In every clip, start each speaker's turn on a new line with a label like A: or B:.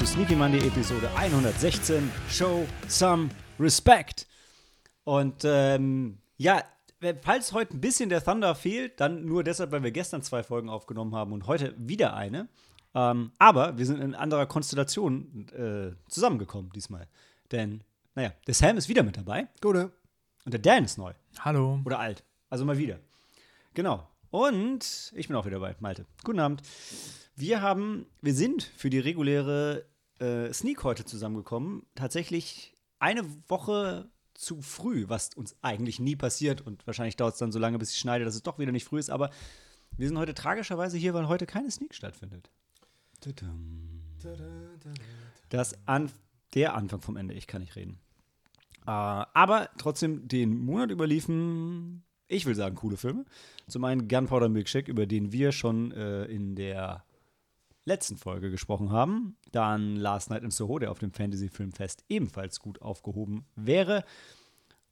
A: Zu Sneaky Monday Episode 116. Show some respect. Und ähm, ja, falls heute ein bisschen der Thunder fehlt, dann nur deshalb, weil wir gestern zwei Folgen aufgenommen haben und heute wieder eine. Ähm, aber wir sind in anderer Konstellation äh, zusammengekommen diesmal. Denn, naja, der Sam ist wieder mit dabei.
B: Gute.
A: Und der Dan ist neu.
B: Hallo.
A: Oder alt. Also mal wieder. Genau. Und ich bin auch wieder dabei, Malte. Guten Abend. Wir haben, wir sind für die reguläre äh, Sneak heute zusammengekommen. Tatsächlich eine Woche zu früh, was uns eigentlich nie passiert. Und wahrscheinlich dauert es dann so lange, bis ich schneide, dass es doch wieder nicht früh ist. Aber wir sind heute tragischerweise hier, weil heute keine Sneak stattfindet. Das an der Anfang vom Ende, ich kann nicht reden. Äh, aber trotzdem den Monat überliefen, ich will sagen, coole Filme. Zum einen Gunpowder Milkshake, über den wir schon äh, in der letzten Folge gesprochen haben. Dann Last Night in Soho, der auf dem Fantasy Filmfest ebenfalls gut aufgehoben wäre.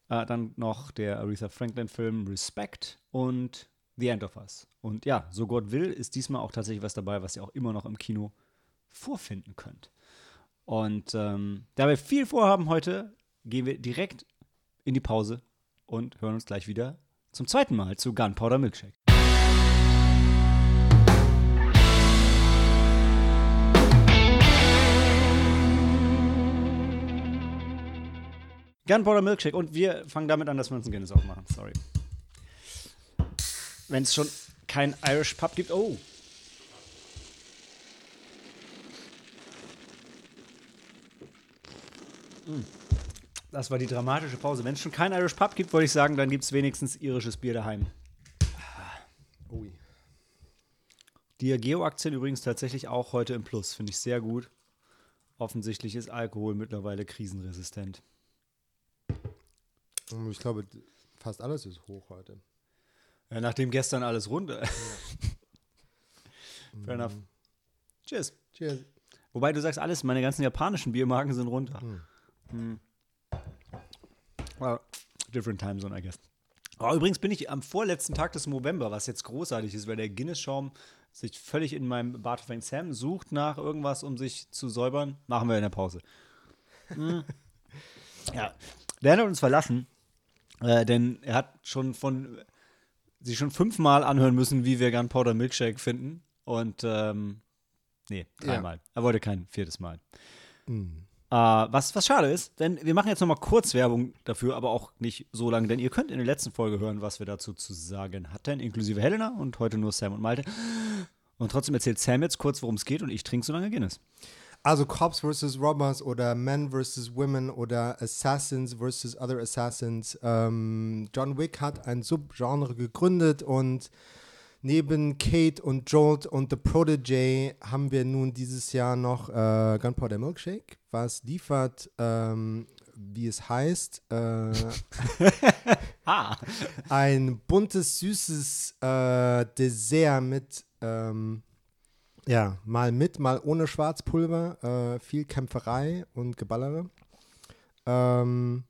A: Äh, dann noch der Aretha Franklin-Film Respect und The End of Us. Und ja, so Gott will, ist diesmal auch tatsächlich was dabei, was ihr auch immer noch im Kino vorfinden könnt. Und ähm, da wir viel vorhaben heute, gehen wir direkt in die Pause und hören uns gleich wieder zum zweiten Mal zu Gunpowder Milkshake. Gunpowder Milkshake. Und wir fangen damit an, dass wir uns ein Guinness aufmachen. Sorry. Wenn es schon kein Irish Pub gibt. Oh. Mm. Das war die dramatische Pause. Wenn es schon kein Irish Pub gibt, wollte ich sagen, dann gibt es wenigstens irisches Bier daheim.
B: Ui.
A: Diageo-Aktien übrigens tatsächlich auch heute im Plus. Finde ich sehr gut. Offensichtlich ist Alkohol mittlerweile krisenresistent.
B: Ich glaube, fast alles ist hoch heute.
A: Ja, nachdem gestern alles runter. Ja. Fair enough. Cheers.
B: Cheers.
A: Wobei du sagst alles, meine ganzen japanischen Biermarken sind runter. Hm. Hm. Well, different time zone, I guess. Oh, übrigens bin ich am vorletzten Tag des November, was jetzt großartig ist, weil der Guinness-Schaum sich völlig in meinem Bart fängt. Sam sucht nach irgendwas, um sich zu säubern. Machen wir in der Pause. Hm. ja, der hat uns verlassen. Äh, denn er hat schon von sich schon fünfmal anhören müssen, wie wir Gunpowder Milkshake finden. Und ähm, nee, dreimal. Ja. Er wollte kein viertes Mal. Mhm. Äh, was, was schade ist, denn wir machen jetzt noch mal kurz Werbung dafür, aber auch nicht so lange, denn ihr könnt in der letzten Folge hören, was wir dazu zu sagen hatten, inklusive Helena und heute nur Sam und Malte. Und trotzdem erzählt Sam jetzt kurz, worum es geht und ich trinke so lange Guinness.
B: Also Cops vs. Robbers oder Men vs. Women oder Assassins vs. Other Assassins. Ähm, John Wick hat ein Subgenre gegründet und neben Kate und Jolt und The Protege haben wir nun dieses Jahr noch äh, Gunpowder Milkshake, was liefert, ähm, wie es heißt, äh,
A: ah.
B: ein buntes, süßes äh, Dessert mit ähm, ja, mal mit, mal ohne Schwarzpulver, äh, viel Kämpferei und Geballere. Ähm,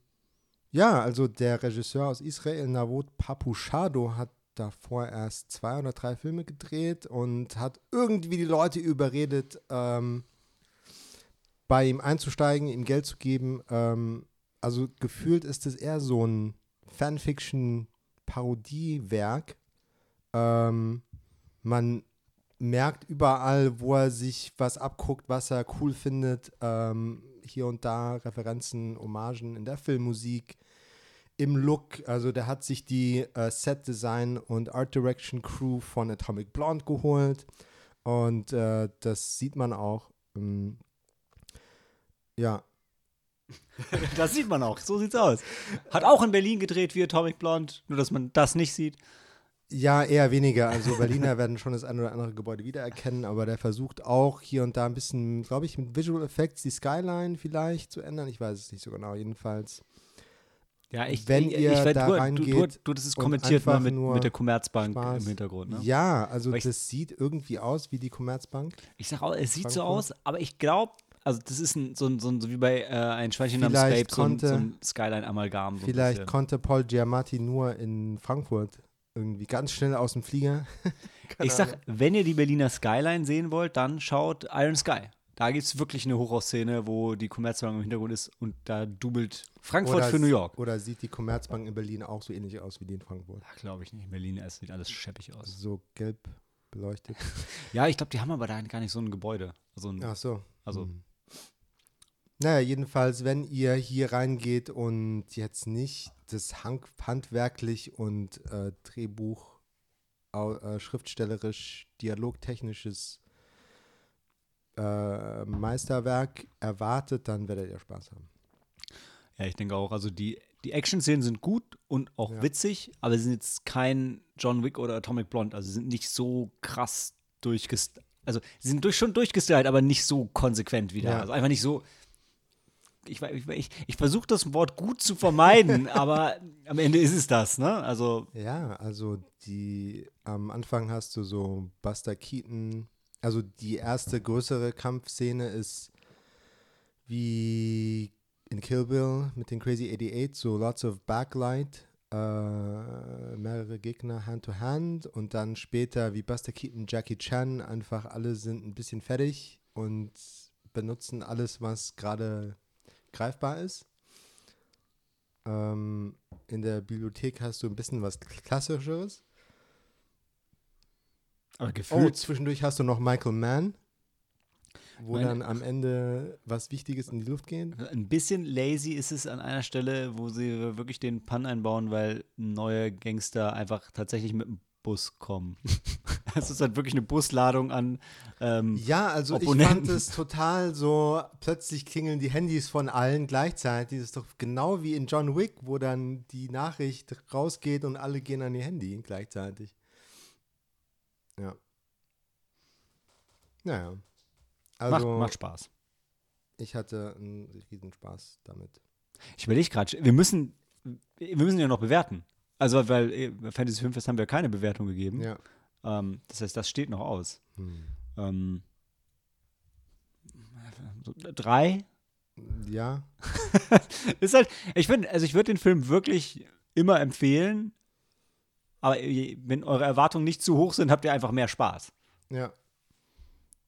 B: ja, also der Regisseur aus Israel, Navot Papuchado, hat davor erst zwei oder drei Filme gedreht und hat irgendwie die Leute überredet, ähm, bei ihm einzusteigen, ihm Geld zu geben. Ähm, also gefühlt ist es eher so ein Fanfiction-Parodiewerk. Ähm, man merkt überall, wo er sich was abguckt, was er cool findet. Ähm, hier und da Referenzen, Hommagen in der Filmmusik, im Look. Also der hat sich die äh, Set Design und Art Direction Crew von Atomic Blonde geholt. Und äh, das sieht man auch. Ähm, ja.
A: das sieht man auch, so sieht's aus. Hat auch in Berlin gedreht wie Atomic Blonde, nur dass man das nicht sieht.
B: Ja, eher weniger. Also Berliner werden schon das ein oder andere Gebäude wiedererkennen, aber der versucht auch hier und da ein bisschen, glaube ich, mit Visual Effects die Skyline vielleicht zu ändern. Ich weiß es nicht so genau, jedenfalls.
A: Ja, ich,
B: wenn
A: ich,
B: ihr
A: ich,
B: da
A: du,
B: reingeht.
A: Du, du, du das ist kommentiert ne, mit, mit der Commerzbank
B: Spaß.
A: im Hintergrund. Ne?
B: Ja, also ich, das sieht irgendwie aus wie die Commerzbank.
A: Ich sag auch, es sieht Frankfurt. so aus, aber ich glaube, also das ist ein, so, ein, so, ein, so wie bei äh, ein Schweinchen namens Babe, so ein, so ein Skyline-Amalgam. So
B: vielleicht konnte Paul Giamatti nur in Frankfurt irgendwie ganz schnell aus dem Flieger.
A: ich sag, wenn ihr die Berliner Skyline sehen wollt, dann schaut Iron Sky. Da gibt es wirklich eine Hochhausszene, wo die Commerzbank im Hintergrund ist und da dubelt Frankfurt
B: Oder
A: für New York.
B: Oder sieht die Commerzbank in Berlin auch so ähnlich aus wie die in Frankfurt?
A: Glaube ich nicht. In Berlin es sieht alles scheppig aus.
B: So gelb beleuchtet.
A: Ja, ich glaube, die haben aber da gar nicht so ein Gebäude. Also ein,
B: Ach so.
A: Also-
B: Hm. Naja, jedenfalls, wenn ihr hier reingeht und jetzt nicht das Hand handwerklich und äh, Drehbuch, äh, schriftstellerisch, dialogtechnisches äh, Meisterwerk erwartet, dann werdet ihr Spaß haben.
A: Ja, ich denke auch. Also die, die Action-Szenen sind gut und auch
B: Ja.
A: witzig, aber sie sind jetzt kein John Wick oder Atomic Blonde. Also sie sind nicht so krass durchgestylt. Also sie sind durch, schon durchgestylt, aber nicht so konsequent wieder.
B: Ja.
A: Also einfach nicht so. Ich, ich, ich, ich versuche das Wort gut zu vermeiden, aber am Ende ist es das, ne? Also,
B: Ja, also die am Anfang hast du so Buster Keaton. Also die erste größere Kampfszene ist wie in Kill Bill mit den Crazy 88, so lots of Backlight, äh, mehrere Gegner Hand to Hand und dann später wie Buster Keaton, Jackie Chan, einfach alle sind ein bisschen fertig und benutzen alles, was gerade greifbar ist. Ähm, in der Bibliothek hast du ein bisschen was Klassischeres.
A: aber
B: Oh,
A: gefühlt.
B: zwischendurch hast du noch Michael Mann, wo
A: Meine-
B: dann am Ende was Wichtiges in die Luft geht.
A: Ein bisschen lazy ist es an einer Stelle, wo sie wirklich den Pun einbauen, weil neue Gangster einfach tatsächlich mit dem Bus kommen. Es ist halt wirklich eine Busladung an. Ähm,
B: Ja, also ich
A: Opponenten.
B: fand es total so, plötzlich klingeln die Handys von allen gleichzeitig. Das ist doch genau wie in John Wick, wo dann die Nachricht rausgeht und alle gehen an ihr Handy gleichzeitig. Ja. Naja. Also,
A: macht, macht Spaß.
B: ich hatte einen riesen Spaß damit.
A: Ich überlege gerade, wir müssen, wir müssen ja noch bewerten. Also, weil äh, Fantasy Filmfest haben wir keine Bewertung gegeben.
B: Ja.
A: Ähm, das heißt, das steht noch aus.
B: Hm.
A: Ähm, so drei
B: Ja,
A: ist halt, ich finde, also ich würde den Film wirklich immer empfehlen, aber wenn eure Erwartungen nicht zu hoch sind, habt ihr einfach mehr Spaß.
B: ja.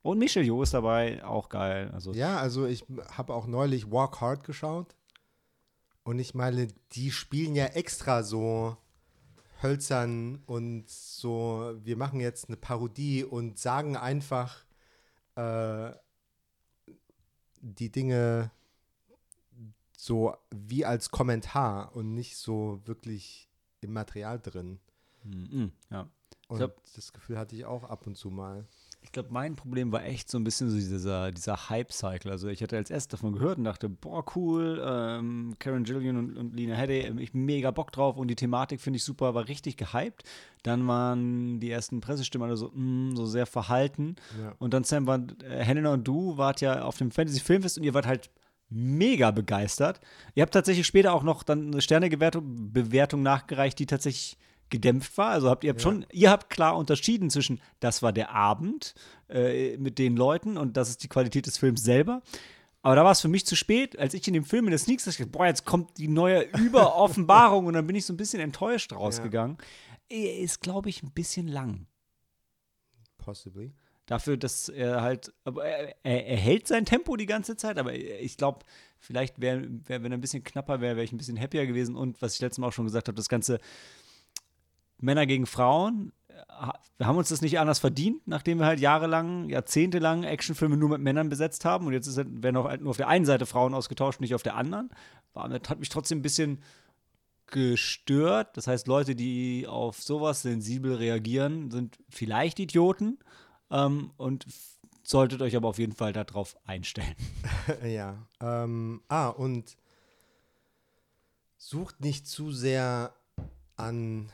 A: Und Michel Jo ist dabei, auch geil. Also,
B: Ja, also ich habe auch neulich Walk Hard geschaut. Und ich meine, die spielen ja extra so hölzern und so, wir machen jetzt eine Parodie und sagen einfach äh, die Dinge so wie als Kommentar und nicht so wirklich im Material drin.
A: Mhm, ja.
B: Und
A: glaub-
B: das Gefühl hatte ich auch ab und zu mal.
A: Ich glaube, mein Problem war echt so ein bisschen so dieser, dieser Hype-Cycle. Also ich hatte als erstes davon gehört und dachte, boah, cool, ähm, Karen Gillian und, und Lena Headey, ähm, ich mega Bock drauf und die Thematik finde ich super, war richtig gehypt. Dann waren die ersten Pressestimmen alle so, mm, so sehr verhalten.
B: Ja.
A: Und dann Sam, war, äh, Helena und du wart ja auf dem Fantasy Filmfest und ihr wart halt mega begeistert. Ihr habt tatsächlich später auch noch dann eine Sternebewertung Bewertung nachgereicht, die tatsächlich gedämpft war. Also habt ihr habt
B: Ja.
A: schon, ihr habt klar unterschieden zwischen, das war der Abend äh, mit den Leuten und das ist die Qualität des Films selber. Aber da war es für mich zu spät, als ich in dem Film in der Sneaks dachte, boah, jetzt kommt die neue Überoffenbarung und dann bin ich so ein bisschen enttäuscht rausgegangen. Er ist, glaube ich, ein bisschen lang.
B: Possibly.
A: Dafür, dass er halt, aber er, er, er hält sein Tempo die ganze Zeit, aber ich glaube, vielleicht wäre, wär, wenn er ein bisschen knapper wäre, wäre ich ein bisschen happier gewesen. Und was ich letztes Mal auch schon gesagt habe, das ganze Männer gegen Frauen, wir haben uns das nicht anders verdient, nachdem wir halt jahrelang, jahrzehntelang Actionfilme nur mit Männern besetzt haben. Und jetzt ist, halt- werden auch halt nur auf der einen Seite Frauen ausgetauscht, nicht auf der anderen. Das hat mich trotzdem ein bisschen gestört. Das heißt, Leute, die auf sowas sensibel reagieren, sind vielleicht Idioten. Ähm, und solltet euch aber auf jeden Fall darauf einstellen.
B: Ja. Ähm, ah, und sucht nicht zu sehr an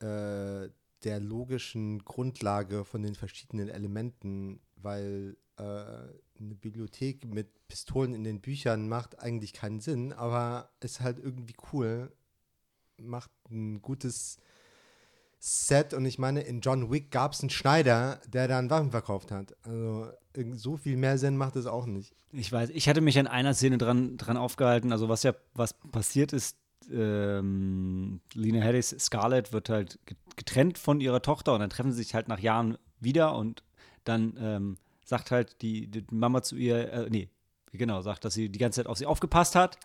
B: äh, der logischen Grundlage von den verschiedenen Elementen, weil äh, eine Bibliothek mit Pistolen in den Büchern macht eigentlich keinen Sinn, aber ist halt irgendwie cool, macht ein gutes Set und ich meine, in John Wick gab es einen Schneider, der dann Waffen verkauft hat. Also so viel mehr Sinn macht es auch nicht.
A: Ich weiß, ich hatte mich an einer Szene dran, dran aufgehalten. Also, was ja, was passiert ist, ähm, Lena Headey's Scarlett wird halt ge- getrennt von ihrer Tochter und dann treffen sie sich halt nach Jahren wieder und dann ähm, sagt halt die, die Mama zu ihr, äh, nee, genau, sagt, dass sie die ganze Zeit auf sie aufgepasst hat.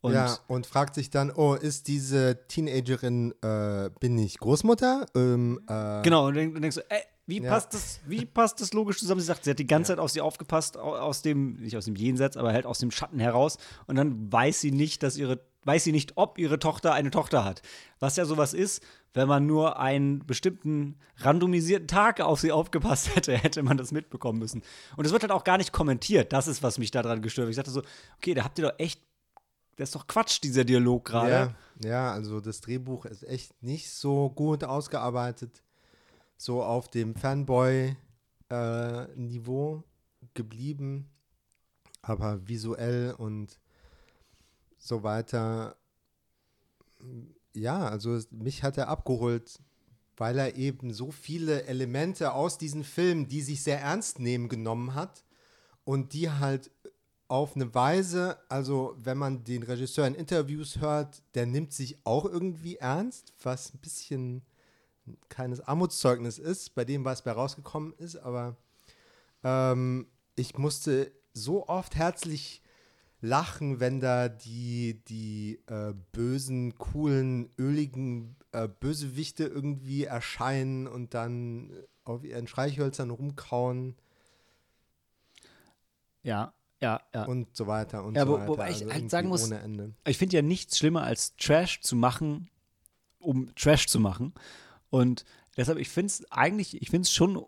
A: Und
B: ja, und fragt sich dann, oh, ist diese Teenagerin, äh, bin ich Großmutter? Ähm, äh,
A: Genau, und dann denkst du, ey, wie
B: Ja.
A: passt das, wie passt das logisch zusammen? Sie sagt, sie hat die ganze Zeit auf sie aufgepasst, au- aus dem, nicht aus dem Jenseits, aber halt aus dem Schatten heraus. Und dann weiß sie nicht, dass ihre, weiß sie nicht, ob ihre Tochter eine Tochter hat. Was ja sowas ist, wenn man nur einen bestimmten randomisierten Tag auf sie aufgepasst hätte, hätte man das mitbekommen müssen. Und es wird halt auch gar nicht kommentiert. Das ist, was mich daran gestört hat. Ich dachte so, okay, da habt ihr doch echt, das ist doch Quatsch, dieser Dialog gerade.
B: Ja, ja, also das Drehbuch ist echt nicht so gut ausgearbeitet. So auf dem Fanboy-Niveau geblieben. Aber visuell und so weiter. Ja, also mich hat er abgeholt, weil er eben so viele Elemente aus diesen Filmen, die sich sehr ernst nehmen, genommen hat und die halt auf eine Weise, also wenn man den Regisseur in Interviews hört, der nimmt sich auch irgendwie ernst, was ein bisschen ein Armutszeugnis ist, bei dem, was bei rausgekommen ist, aber ähm, ich musste so oft herzlich lachen, wenn da die, die äh, bösen, coolen, öligen äh, Bösewichte irgendwie erscheinen und dann auf ihren Streichhölzern rumkauen
A: ja, ja. ja.
B: und so weiter und
A: Ja,
B: so weiter.
A: wobei ich
B: Also
A: halt
B: irgendwie
A: sagen muss,
B: ohne Ende.
A: ich finde ja nichts schlimmer als Trash zu machen, um Trash zu machen. Und deshalb, ich finde es eigentlich, ich finde es schon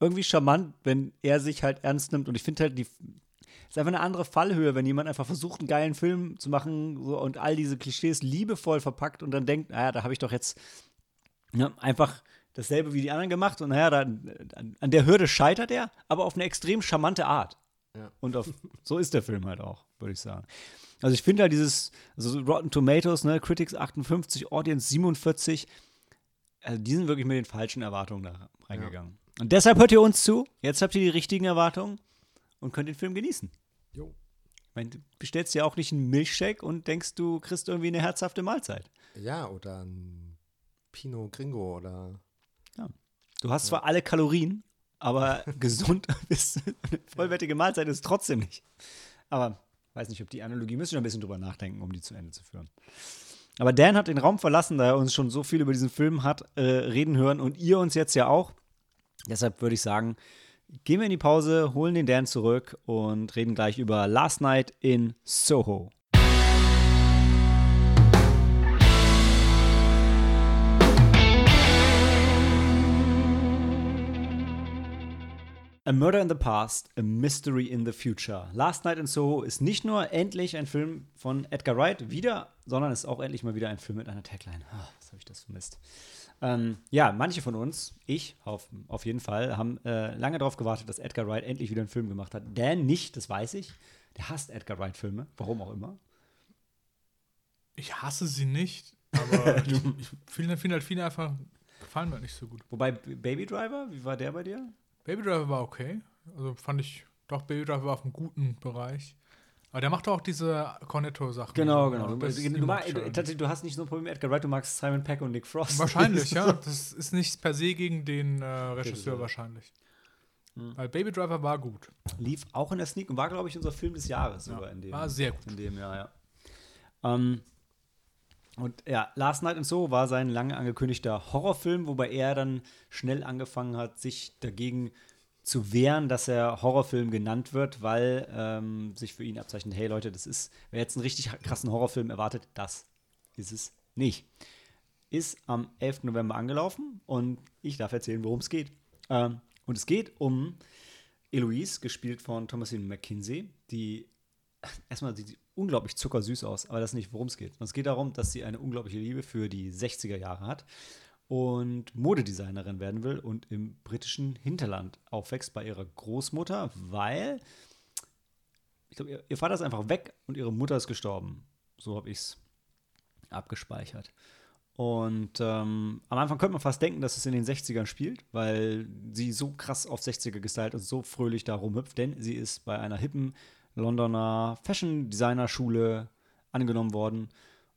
A: irgendwie charmant, wenn er sich halt ernst nimmt. Und ich finde halt, die ist einfach eine andere Fallhöhe, wenn jemand einfach versucht, einen geilen Film zu machen so, und all diese Klischees liebevoll verpackt und dann denkt, naja, da habe ich doch jetzt ne, einfach dasselbe wie die anderen gemacht und naja, da, an, der Hürde scheitert er, aber auf eine extrem charmante Art.
B: Ja.
A: Und auf, so ist der Film halt auch, würde ich sagen. Also ich finde halt dieses, also so Rotten Tomatoes, ne, Critics 58, Audience 47, also die sind wirklich mit den falschen Erwartungen da reingegangen. Und deshalb hört ihr uns zu, jetzt habt ihr die richtigen Erwartungen und könnt den Film genießen.
B: Jo.
A: Ich meine, du bestellst dir auch nicht einen Milchshake und denkst, du kriegst irgendwie eine herzhafte Mahlzeit.
B: Ja, oder ein Pinot Gringo oder
A: Du hast zwar alle Kalorien, aber gesund ist eine vollwertige Mahlzeit ist trotzdem nicht. Aber weiß nicht, ob die Analogie, müssen wir ein bisschen drüber nachdenken, um die zu Ende zu führen. Aber Dan hat den Raum verlassen, da er uns schon so viel über diesen Film hat äh, reden hören und ihr uns jetzt ja auch. Deshalb würde ich sagen, gehen wir in die Pause, holen den Dan zurück und reden gleich über Last Night in Soho. A Murder in the Past, A Mystery in the Future. Last Night in Soho ist nicht nur endlich ein Film von Edgar Wright wieder, sondern ist auch endlich mal wieder ein Film mit einer Tagline. Ah, was habe ich das vermisst? Ähm, ja, manche von uns, ich auf, auf jeden Fall, haben äh, lange darauf gewartet, dass Edgar Wright endlich wieder einen Film gemacht hat. Dan nicht, das weiß ich. Der hasst Edgar Wright-Filme, warum auch immer.
C: Ich hasse sie nicht, aber ich, ich finde find halt viele einfach gefallen mir nicht so gut.
A: Wobei Baby Driver, wie war der bei dir?
C: Baby Driver war okay. Also fand ich, doch, Baby Driver war auf einem guten Bereich. Aber der macht auch diese Cornetto-Sachen.
A: Genau,
C: So,
A: genau. Du, du,
C: mag ich
A: du, du hast nicht so ein Problem mit Edgar Wright, du magst Simon Peck und Nick Frost.
C: Wahrscheinlich, ja. Das ist nicht per se gegen den äh, Regisseur wahrscheinlich.
A: Hm.
C: Weil Baby Driver war gut.
A: Lief auch in der Sneak und war, glaube ich, unser Film des Jahres sogar in dem.
C: war sehr gut.
A: In dem Jahr, ja. Ähm, und ja, Last Night in Soho war sein lange angekündigter Horrorfilm, wobei er dann schnell angefangen hat, sich dagegen zu wehren, dass er Horrorfilm genannt wird, weil ähm, sich für ihn abzeichnet, hey Leute, das ist, wer jetzt einen richtig krassen Horrorfilm erwartet, das ist es nicht. Ist am 11. November angelaufen und ich darf erzählen, worum es geht. Ähm, und es geht um Eloise, gespielt von Thomasine McKinsey, die erstmal sieht sie unglaublich zuckersüß aus, aber das ist nicht, worum es geht. Es geht darum, dass sie eine unglaubliche Liebe für die 60er Jahre hat und Modedesignerin werden will und im britischen Hinterland aufwächst bei ihrer Großmutter, weil ich glaube, ihr, ihr Vater ist einfach weg und ihre Mutter ist gestorben. So habe ich es abgespeichert. Und ähm, am Anfang könnte man fast denken, dass es in den 60ern spielt, weil sie so krass auf 60er gestylt und so fröhlich da rumhüpft, denn sie ist bei einer hippen Londoner Fashion-Designer-Schule angenommen worden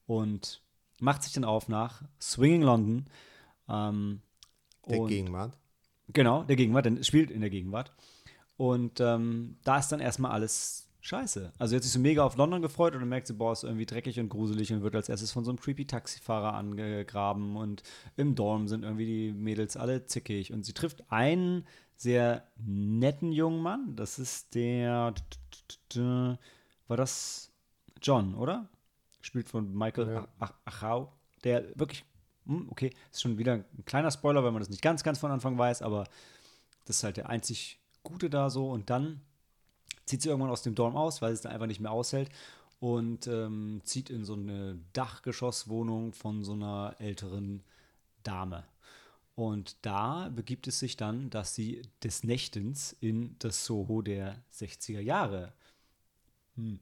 A: und macht sich dann auf nach Swinging London. Ähm,
B: der
A: und-
B: Gegenwart.
A: Genau, der Gegenwart, denn es spielt in der Gegenwart. Und ähm, da ist dann erstmal alles scheiße. Also jetzt sich so mega auf London gefreut und dann merkt sie, boah, ist irgendwie dreckig und gruselig und wird als erstes von so einem creepy Taxifahrer angegraben und im Dorm sind irgendwie die Mädels alle zickig und sie trifft einen sehr netten jungen Mann, das ist der, war das John, oder? Gespielt von Michael
B: Ja.
A: Ach- Achau, der wirklich, hm, okay, ist schon wieder ein kleiner Spoiler, weil man das nicht ganz, ganz von Anfang weiß, aber das ist halt der einzig Gute da so und dann zieht sie irgendwann aus dem Dorm aus, weil sie es dann einfach nicht mehr aushält und ähm, zieht in so eine Dachgeschosswohnung von so einer älteren Dame. Und da begibt es sich dann, dass sie des Nächtens in das Soho der 60er Jahre hm,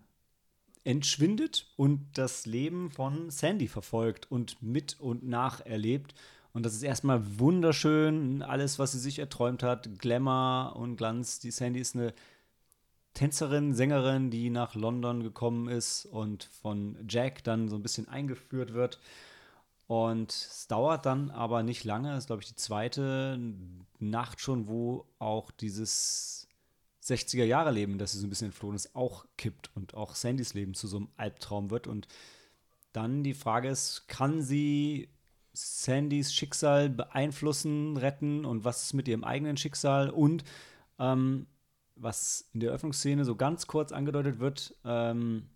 A: entschwindet und das Leben von Sandy verfolgt und mit und nach erlebt. Und das ist erstmal wunderschön, alles, was sie sich erträumt hat, Glamour und Glanz. Die Sandy ist eine Tänzerin, Sängerin, die nach London gekommen ist und von Jack dann so ein bisschen eingeführt wird. Und es dauert dann aber nicht lange, das ist glaube ich die zweite Nacht schon, wo auch dieses 60er-Jahre-Leben, das sie so ein bisschen entflohen ist, auch kippt und auch Sandys Leben zu so einem Albtraum wird. Und dann die Frage ist, kann sie Sandys Schicksal beeinflussen, retten und was ist mit ihrem eigenen Schicksal? Und ähm, was in der Eröffnungsszene so ganz kurz angedeutet wird, ähm,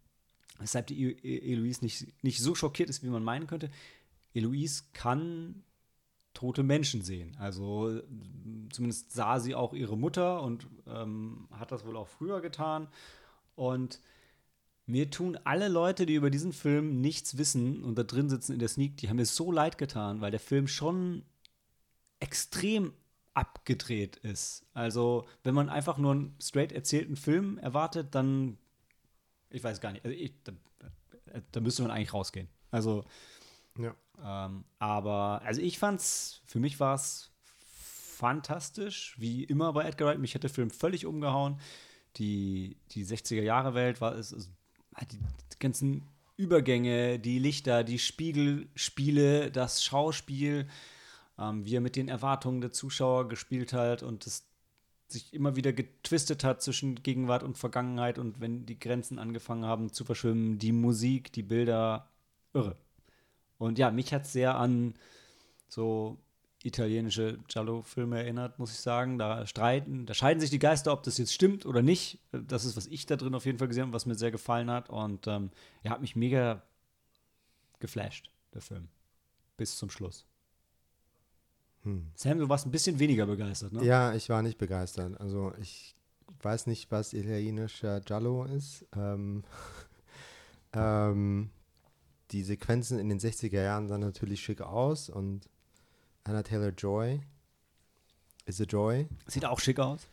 A: weshalb die E- E- Eloise nicht, nicht so schockiert ist, wie man meinen könnte. Eloise kann tote Menschen sehen. Also zumindest sah sie auch ihre Mutter und ähm, hat das wohl auch früher getan. Und mir tun alle Leute, die über diesen Film nichts wissen und da drin sitzen in der Sneak, die haben mir so leid getan, weil der Film schon extrem abgedreht ist. Also, wenn man einfach nur einen straight erzählten Film erwartet, dann, ich weiß gar nicht, also ich, da, da müsste man eigentlich rausgehen. Also,
B: Ja.
A: ähm, aber, also ich fand's, für mich war es fantastisch, wie immer bei Edgar Wright. Mich hat der Film völlig umgehauen. Die, die 60er-Jahre-Welt war es, die, ganzen Übergänge, die Lichter, die Spiegelspiele, das Schauspiel, ähm, wie er mit den Erwartungen der Zuschauer gespielt hat und es sich immer wieder getwistet hat zwischen Gegenwart und Vergangenheit und wenn die Grenzen angefangen haben zu verschwimmen, die Musik, die Bilder, irre. Und ja, mich hat es sehr an so italienische Giallo-Filme erinnert, muss ich sagen. Da streiten, da scheiden sich die Geister, ob das jetzt stimmt oder nicht. Das ist, was ich da drin auf jeden Fall gesehen habe, was mir sehr gefallen hat. Und ähm, er hat mich mega geflasht, der Film. Bis zum Schluss. Sam, du warst ein bisschen weniger begeistert, ne?
B: Ja, ich war nicht begeistert. Also ich weiß nicht, was italienischer Giallo ist. Ähm, ähm, die Sequenzen in den 60er Jahren sahen natürlich schick aus und Anna Taylor Joy is a Joy.
A: Sieht auch schick aus.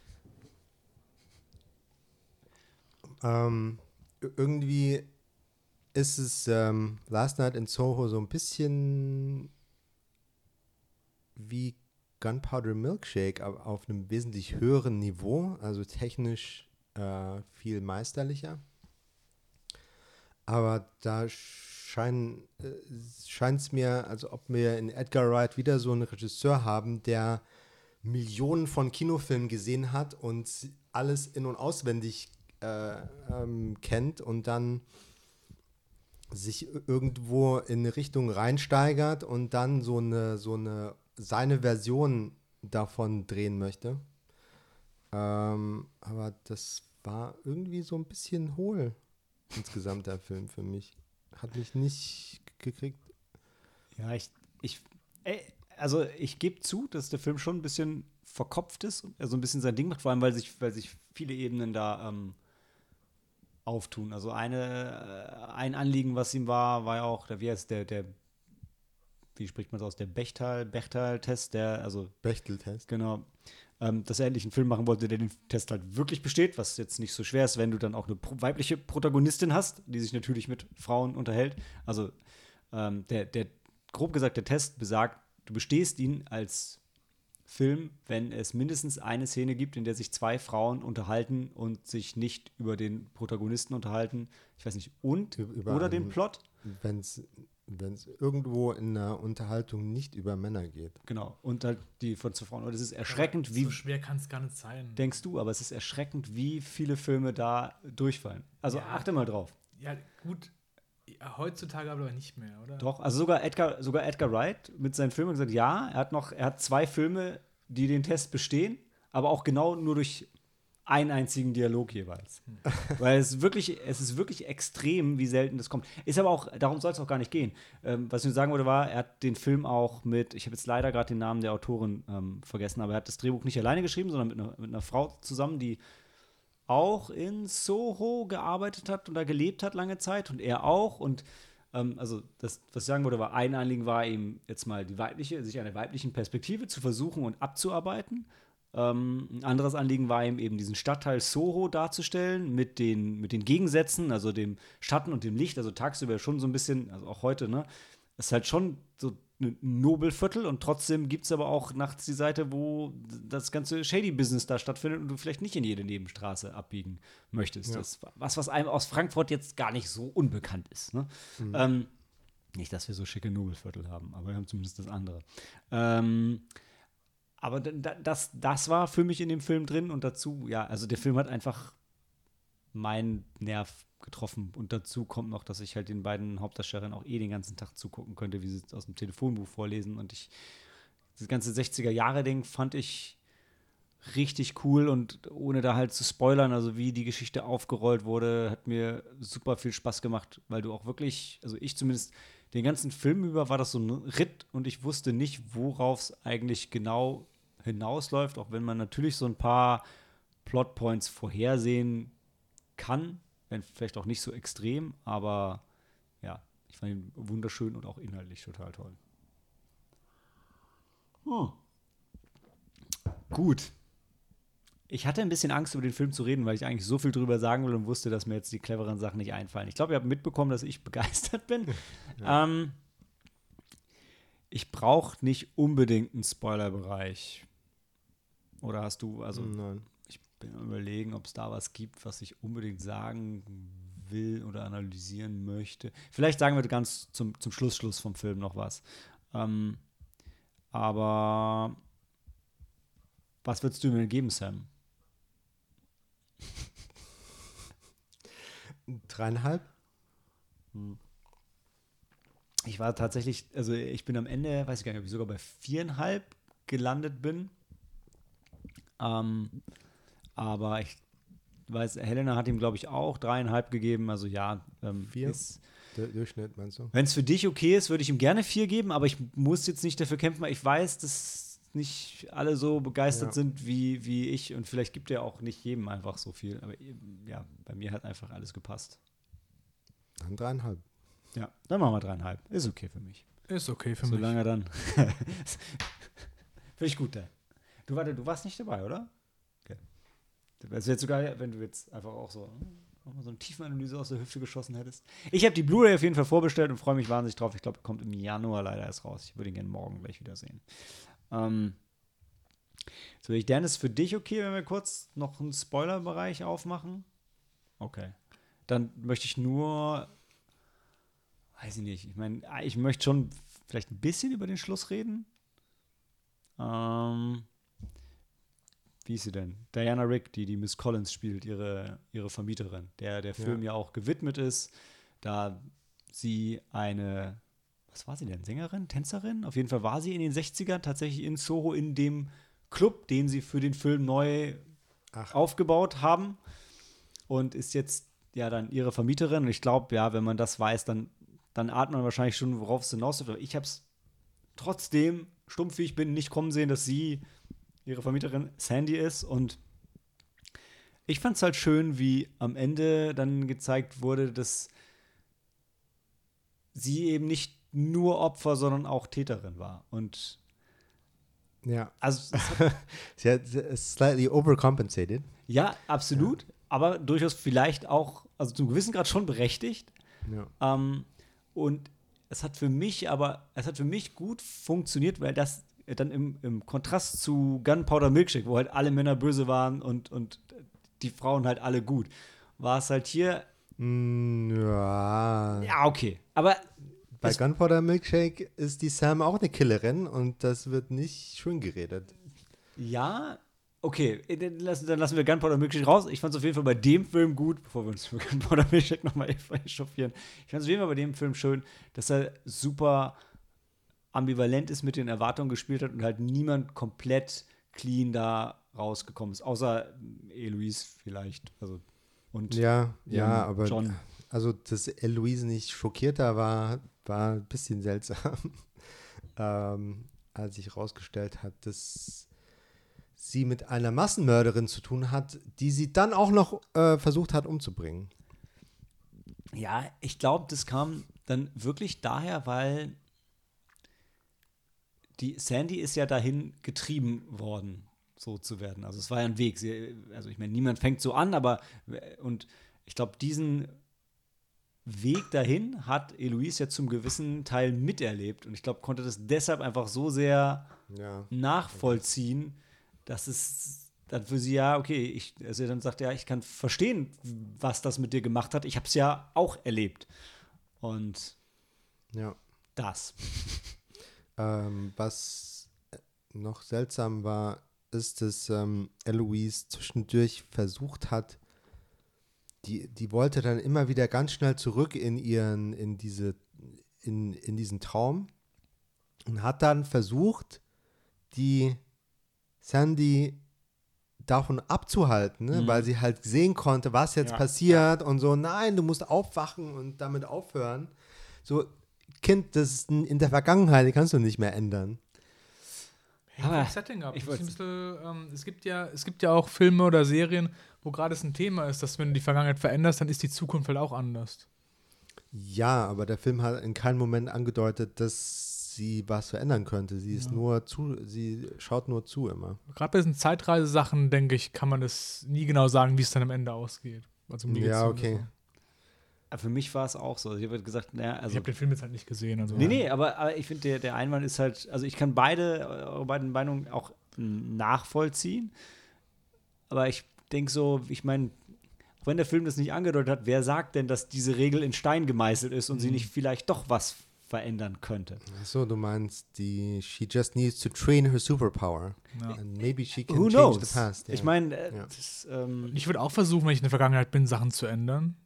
B: Ähm, irgendwie ist es ähm, Last Night in Soho so ein bisschen wie Gunpowder Milkshake, aber auf einem wesentlich höheren Niveau, also technisch äh, viel meisterlicher. Aber da scheint es mir, als ob wir in Edgar Wright wieder so einen Regisseur haben, der Millionen von Kinofilmen gesehen hat und alles in- und auswendig äh, ähm, kennt und dann sich irgendwo in eine Richtung reinsteigert und dann so eine, so eine seine Version davon drehen möchte. Ähm, aber das war irgendwie so ein bisschen hohl insgesamt der Film für mich. Hat mich nicht gekriegt.
A: Ja, ich, ich, ey, also ich gebe zu, dass der Film schon ein bisschen verkopft ist und er so ein bisschen sein Ding macht, vor allem, weil sich, weil sich viele Ebenen da ähm, auftun. Also eine, äh, ein Anliegen, was ihm war, war ja auch, der, wie heißt der, der, wie spricht man es aus, der Bechtal, Bechtal-Test, der, also
B: Bechteltest.
A: Genau. Ähm, dass er endlich einen Film machen wollte, der den Test halt wirklich besteht, was jetzt nicht so schwer ist, wenn du dann auch eine weibliche Protagonistin hast, die sich natürlich mit Frauen unterhält. Also ähm, der, der, grob gesagt, der Test besagt, du bestehst ihn als Film, wenn es mindestens eine Szene gibt, in der sich zwei Frauen unterhalten und sich nicht über den Protagonisten unterhalten. Ich weiß nicht, und
B: Über
A: oder den
B: einen-
A: Plot.
B: Wenn's, wenn es irgendwo in der Unterhaltung nicht über Männer geht.
A: Genau. Und halt die von zu Frauen. Und es ist erschreckend, wie.
C: So schwer kann es gar nicht sein.
A: Denkst du, aber es ist erschreckend, wie viele Filme da durchfallen. Also
C: Ja.
A: achte mal drauf.
C: Ja, gut. Ja, heutzutage aber nicht mehr, oder?
A: Doch, also sogar Edgar, sogar Edgar Wright mit seinen Filmen gesagt, ja, er hat noch, er hat zwei Filme, die den Test bestehen, aber auch genau nur durch einen einzigen Dialog jeweils. Weil es wirklich, es ist wirklich extrem, wie selten das kommt. Ist aber auch, darum soll es auch gar nicht gehen. Ähm, was ich nur sagen wollte, war, er hat den Film auch mit, ich habe jetzt leider gerade den Namen der Autorin ähm, vergessen, aber er hat das Drehbuch nicht alleine geschrieben, sondern mit einer, mit einer Frau zusammen, die auch in Soho gearbeitet hat und da gelebt hat lange Zeit und er auch. Und ähm, also das, was ich sagen wollte, war ein Anliegen war eben jetzt mal die weibliche, sich einer weiblichen Perspektive zu versuchen und abzuarbeiten. Ähm, ein anderes Anliegen war ihm eben diesen Stadtteil Soho darzustellen mit den, mit den Gegensätzen, also dem Schatten und dem Licht, also tagsüber schon so ein bisschen, also auch heute, ne? Es ist halt schon so ein Nobelviertel und trotzdem gibt es aber auch nachts die Seite, wo das ganze Shady-Business da stattfindet und du vielleicht nicht in jede Nebenstraße abbiegen möchtest.
B: Ja.
A: Das, was, was einem aus Frankfurt jetzt gar nicht so unbekannt ist. Ne? Ähm, nicht, dass wir so schicke Nobelviertel haben, aber wir haben zumindest das andere. Ähm, aber da- da- das, das war für mich in dem Film drin und dazu, ja, also der Film hat einfach meinen Nerv getroffen. Und dazu kommt noch, dass ich halt den beiden Hauptdarstellerinnen auch eh den ganzen Tag zugucken könnte, wie sie aus dem Telefonbuch vorlesen. Und ich, das ganze 60er-Jahre-Ding fand ich richtig cool und ohne da halt zu spoilern, also wie die Geschichte aufgerollt wurde, hat mir super viel Spaß gemacht, weil du auch wirklich, also ich zumindest den ganzen Film über war das so ein Ritt und ich wusste nicht, worauf es eigentlich genau hinausläuft, auch wenn man natürlich so ein paar Plotpoints vorhersehen kann, wenn vielleicht auch nicht so extrem, aber ja, ich fand ihn wunderschön und auch inhaltlich total toll. Hm. Gut. Ich hatte ein bisschen Angst, über den Film zu reden, weil ich eigentlich so viel drüber sagen will und wusste, dass mir jetzt die cleveren Sachen nicht einfallen. Ich glaube, ihr habt mitbekommen, dass ich begeistert bin. ähm, ich brauche nicht unbedingt einen Spoilerbereich. Oder hast du, also
B: Nein.
A: ich bin am überlegen, ob es da was gibt, was ich unbedingt sagen will oder analysieren möchte. Vielleicht sagen wir ganz zum, zum Schluss, Schluss vom Film noch was. Ähm, aber was würdest du mir geben, Sam?
B: Dreieinhalb?
A: Ich war tatsächlich, also ich bin am Ende, weiß ich gar nicht, ob ich sogar bei viereinhalb gelandet bin. Ähm, aber ich weiß, Helena hat ihm, glaube ich, auch dreieinhalb gegeben. Also ja, ähm,
B: Vier?
A: ist-
B: Der Durchschnitt, meinst du?
A: Wenn es für dich okay ist, würde ich ihm gerne vier geben, aber ich muss jetzt nicht dafür kämpfen, weil ich weiß, dass nicht alle so begeistert
B: Ja.
A: sind wie, wie ich und vielleicht gibt er auch nicht jedem einfach so viel. Aber ja, bei mir hat einfach alles gepasst.
B: Dann dreieinhalb.
A: Ja, dann machen wir dreieinhalb. Ist okay für mich.
C: Ist okay für
A: Solange er dann. Finde ich gut, Dan. Du, warte, du warst nicht dabei, oder? Okay. Also jetzt sogar, wenn du jetzt einfach auch so, so eine Tiefenanalyse aus der Hüfte geschossen hättest. Ich habe die Blu-ray auf jeden Fall vorbestellt und freue mich wahnsinnig drauf. Ich glaube, kommt im Januar leider erst raus. Ich würde ihn gerne morgen gleich wieder sehen. Ähm, so, ich, Dan, ist für dich okay, wenn wir kurz noch einen Spoiler-Bereich aufmachen? Okay. Dann möchte ich nur weiß ich nicht. Ich meine, ich möchte schon vielleicht ein bisschen über den Schluss reden. Ähm, wie ist sie denn? Diana Rick, die die Miss Collins spielt, ihre, ihre Vermieterin, der der Film ja. auch gewidmet ist, da sie eine, was war sie denn, Sängerin, Tänzerin? Auf jeden Fall war sie in den 60ern tatsächlich in Soho in dem Club, den sie für den Film neu
B: Ach.
A: aufgebaut haben und ist jetzt ja dann ihre Vermieterin. Und ich glaube, ja, wenn man das weiß, dann dann ahnt man wahrscheinlich schon, worauf es hinausläuft. Aber ich habe es trotzdem, stumpf wie ich bin, nicht kommen sehen, dass sie ihre Vermieterin Sandy ist. Und ich fand es halt schön, wie am Ende dann gezeigt wurde, dass sie eben nicht nur Opfer, sondern auch Täterin war. Und
B: Ja.
A: also,
B: Sie hat slightly overcompensated.
A: ja, absolut. Aber durchaus vielleicht auch, also zum gewissen Grad schon berechtigt.
B: Ja.
A: Ähm, und es hat für mich aber, es hat für mich gut funktioniert, weil das dann im, im Kontrast zu Gunpowder Milkshake, wo halt alle Männer böse waren und, und die Frauen halt alle gut, war es halt hier,
B: Mm, ja.
A: ja, okay. Aber
B: bei Gunpowder Milkshake ist die Sam auch eine Killerin und das wird nicht schön geredet.
A: Ja, okay, äh, dann lassen, dann lassen wir Gunpowder Milkshake raus. Ich fand es auf jeden Fall bei dem Film gut, bevor wir uns für Gunpowder Milkshake nochmal echauffieren. Ich fand es auf jeden Fall bei dem Film schön, dass er super ambivalent ist mit den Erwartungen gespielt hat und halt niemand komplett clean da rausgekommen ist, außer Eloise vielleicht. Also, und
B: Ja, ja, aber
A: John.
B: also, dass Eloise nicht schockierter war, war ein bisschen seltsam, ähm, als sich herausgestellt hat, dass sie mit einer Massenmörderin zu tun hat, die sie dann auch noch äh, versucht hat umzubringen.
A: Ja, ich glaube, das kam dann wirklich daher, weil die Sandy ist ja dahin getrieben worden, so zu werden. Also es war ja ein Weg. Sie, also ich meine, niemand fängt so an, aber und ich glaube, diesen Weg dahin hat Eloise ja zum gewissen Teil miterlebt und ich glaube, konnte das deshalb einfach so sehr
B: Ja.
A: nachvollziehen, dass es dann für sie ja, okay, ich, also dann sagt ja, ich kann verstehen, was das mit dir gemacht hat. Ich habe es ja auch erlebt. Und
B: Ja.
A: das.
B: Ähm, was noch seltsam war, ist, dass ähm, Eloise zwischendurch versucht hat, die, die wollte dann immer wieder ganz schnell zurück in ihren, in diese, in, in diesen Traum und hat dann versucht, die Sandy davon abzuhalten, ne?
A: Mhm.
B: weil sie halt sehen konnte, was jetzt
A: Ja.
B: passiert und so, nein, du musst aufwachen und damit aufhören. So, Kind, das ist in der Vergangenheit, die kannst du nicht mehr ändern.
A: Aber
C: Setting ab.
A: ich
C: Ich ein bisschen, ähm, es, gibt ja, es gibt ja auch Filme oder Serien, wo gerade es ein Thema ist, dass wenn du die Vergangenheit veränderst, dann ist die Zukunft halt auch anders.
B: Ja, aber der Film hat in keinem Moment angedeutet, dass sie was verändern könnte. Sie ist
C: Ja.
B: nur zu, sie schaut nur zu immer.
C: Gerade bei diesen Zeitreisesachen, denke ich, kann man das nie genau sagen, wie es dann am Ende ausgeht. Also
B: Ja, okay.
C: so.
A: Aber Für mich war es auch so. Ich habe gesagt, naja,
C: Ich
A: also.
C: habe den Film jetzt halt nicht gesehen. Also
A: Nee, nee, aber, aber ich finde, der, der Einwand ist halt, also ich kann beide, eure beiden Meinungen auch nachvollziehen. Aber ich denke so, ich meine, auch wenn der Film das nicht angedeutet hat, wer sagt denn, dass diese Regel in Stein gemeißelt ist und sie nicht vielleicht doch was verändern könnte?
B: Achso, du meinst, die she just needs to train her superpower.
C: Ja.
B: And maybe she can
A: Who
B: change
A: knows?
B: the past.
A: Ich
B: ja.
A: meine, äh,
B: Ja.
A: ähm,
C: Ich würde auch versuchen, wenn ich in der Vergangenheit bin, Sachen zu ändern.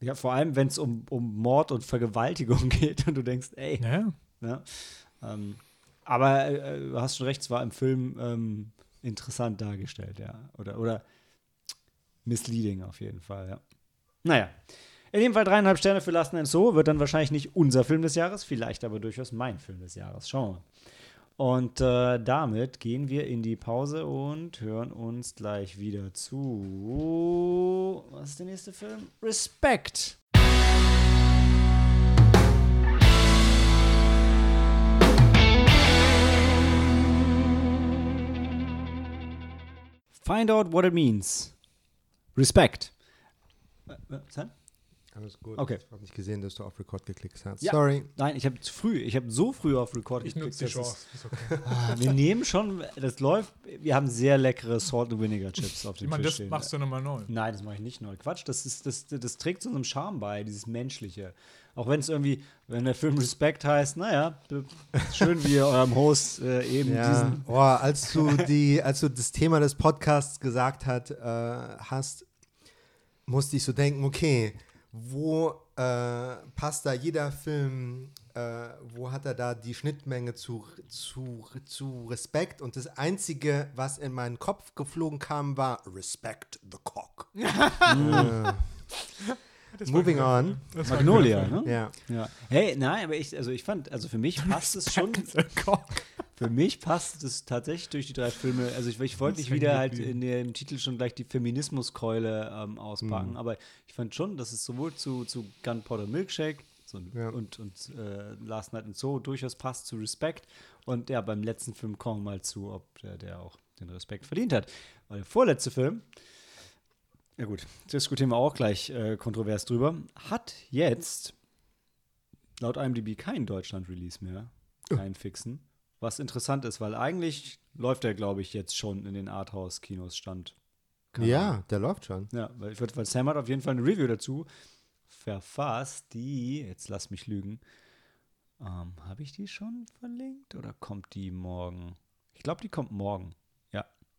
A: Ja, vor allem, wenn es um, um Mord und Vergewaltigung geht und du denkst, ey,
C: Ja,
A: Ne? Ähm, aber äh, du hast schon recht, es war im Film ähm, interessant dargestellt, ja. Oder, oder misleading auf jeden Fall, ja. Naja. In jedem Fall dreieinhalb Sterne für Last and So wird dann wahrscheinlich nicht unser Film des Jahres, vielleicht aber durchaus mein Film des Jahres. Schauen wir mal. Und äh, damit gehen wir in die Pause und hören uns gleich wieder zu. Was ist der nächste Film? Respect. Find out what it means. Respect. Äh, Was
B: Alles gut.
A: Okay.
B: Ich habe nicht gesehen, dass du auf Record geklickt hast.
A: Ja.
B: Sorry.
A: Nein, ich habe zu früh, ich habe so früh auf Record
C: ich
A: geklickt,
C: nutze die Chance. Ist okay.
A: Ah, wir nehmen schon, das läuft, wir haben sehr leckere Salt and Vinegar Chips auf dem
C: Ich meine,
A: Tisch
C: das
A: stehen.
C: machst du nochmal neu.
A: Nein, das mache ich nicht neu. Quatsch, das, ist, das, das trägt zu unserem Charme bei, dieses Menschliche. Auch wenn es irgendwie, wenn der Film Respect heißt, naja, schön wie ihr eurem Host äh, eben
B: Ja,
A: diesen.
B: oh, als du die, als du das Thema des Podcasts gesagt hat, äh, hast, musste ich so denken, okay, wo äh, passt da jeder Film, äh, wo hat er da die Schnittmenge zu, zu, zu Respekt? Und das Einzige, was in meinen Kopf geflogen kam, war Respect the Cock. äh,
C: Das
B: moving on.
A: Magnolia, ne?
B: Ja.
A: Ja. Hey, nein, aber ich, also ich fand, also für mich passt es schon, für mich passt es tatsächlich durch die drei Filme. Also ich, ich wollte nicht wieder halt in dem Titel schon gleich die Feminismuskeule ähm, auspacken, aber ich fand schon, dass es sowohl zu, zu Gunpowder Milkshake so,
B: Ja.
A: und, und äh, Last Night and So durchaus passt zu Respect. Und ja, beim letzten Film kommen wir mal zu, ob der, der auch den Respekt verdient hat. Weil der vorletzte Film, ja gut, diskutieren wir auch gleich äh, kontrovers drüber, hat jetzt laut IMDb kein Deutschland-Release mehr, keinen fixen. Was interessant ist, weil eigentlich läuft der, glaube ich, jetzt schon in den Arthouse-Kinos stand.
B: Ja, der läuft schon.
A: Ja, weil, ich würd- weil Sam hat auf jeden Fall eine Review dazu verfasst, die, jetzt lass mich lügen, Ähm, Habe ich die schon verlinkt oder kommt die morgen? Ich glaube, die kommt morgen.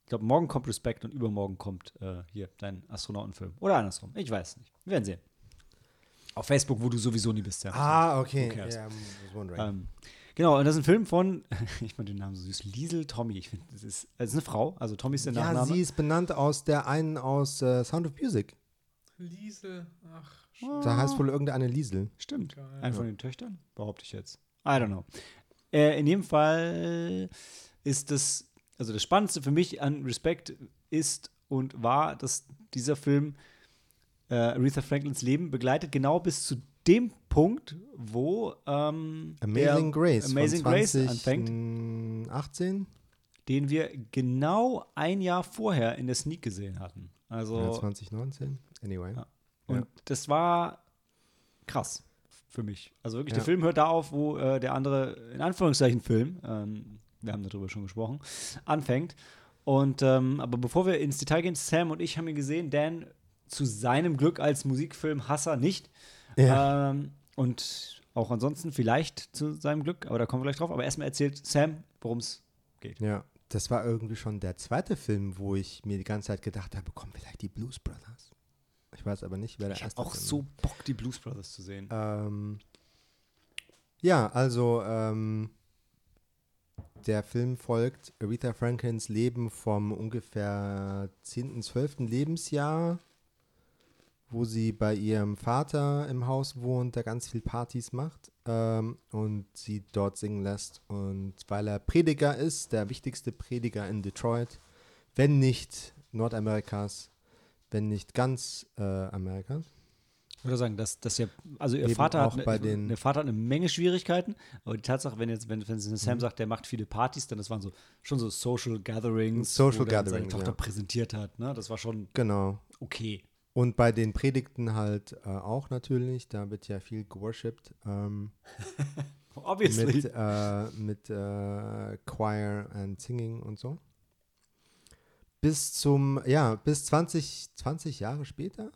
A: Ja. Ich glaube, morgen kommt Respekt und übermorgen kommt äh, hier dein Astronautenfilm. Oder andersrum. Ich weiß nicht. Wir werden sehen. Auf Facebook, wo du sowieso nie bist, ja.
B: Ah, okay. Ja, was wondering.
A: Ähm, genau, und das ist ein Film von, ich fand den Namen so süß, Liesel Tommy. Ich finde, das ist, das ist eine Frau, also Tommy ist der
B: ja,
A: Nachname.
B: sie ist benannt aus der einen aus äh, Sound of Music.
C: Liesel, ach,
B: Da heißt wohl irgendeine Liesel.
A: Stimmt.
C: Geil.
A: Eine von den Töchtern? Behaupte ich jetzt. I don't know. Äh, in jedem Fall ist das, also das Spannendste für mich an Respect ist und war, dass dieser Film äh, Aretha Franklins Leben begleitet, genau bis zu dem Punkt, wo ähm,
B: Amazing Grace.
A: Amazing Grace anfängt,
B: 2018?
A: den wir genau ein Jahr vorher in der Sneak gesehen hatten. Also
B: Ja, 2019? Anyway.
A: Ja. Und das war krass für mich. Also wirklich, der
B: Ja.
A: Film hört da auf, wo äh, der andere, in Anführungszeichen, Film, ähm, wir haben darüber schon gesprochen, anfängt. Und ähm, aber bevor wir ins Detail gehen, Sam und ich haben ihn gesehen, Dan zu seinem Glück als Musikfilm-Hasser nicht.
B: Ja.
A: Ähm, und auch ansonsten vielleicht zu seinem Glück, aber da kommen wir gleich drauf. Aber erstmal erzählt Sam, worum es geht.
B: Ja, das war irgendwie schon der zweite Film, wo ich mir die ganze Zeit gedacht habe, kommen vielleicht die Blues Brothers. Ich weiß aber nicht, wer der
A: Ich
B: erste
A: auch
B: Film
A: so Bock, die Blues Brothers zu sehen.
B: Ähm, ja, also ähm, der Film folgt Aretha Franklins Leben vom ungefähr 10., 12. Lebensjahr, wo sie bei ihrem Vater im Haus wohnt, der ganz viel Partys macht ähm, und sie dort singen lässt. Und weil er Prediger ist, der wichtigste Prediger in Detroit, wenn nicht Nordamerikas, wenn nicht ganz äh, Amerikas.
A: Ich würde sagen, dass, dass ja, also ihr
B: Eben
A: Vater hat, eine, der Vater hat eine Menge Schwierigkeiten, aber die Tatsache, wenn jetzt, wenn, wenn Sam
B: Mhm.
A: sagt, der macht viele Partys, dann das waren so schon so Social Gatherings,
B: Social
A: wo er dann seine
B: Gatherings,
A: Tochter
B: ja.
A: präsentiert hat, ne? Das war schon
B: Genau.
A: okay.
B: Und bei den Predigten halt äh, auch natürlich, da wird ja viel geworshipped ähm,
A: Obviously.
B: mit, äh, mit äh, Choir and Singing und so. Bis zum, ja, bis 20, 20 Jahre später?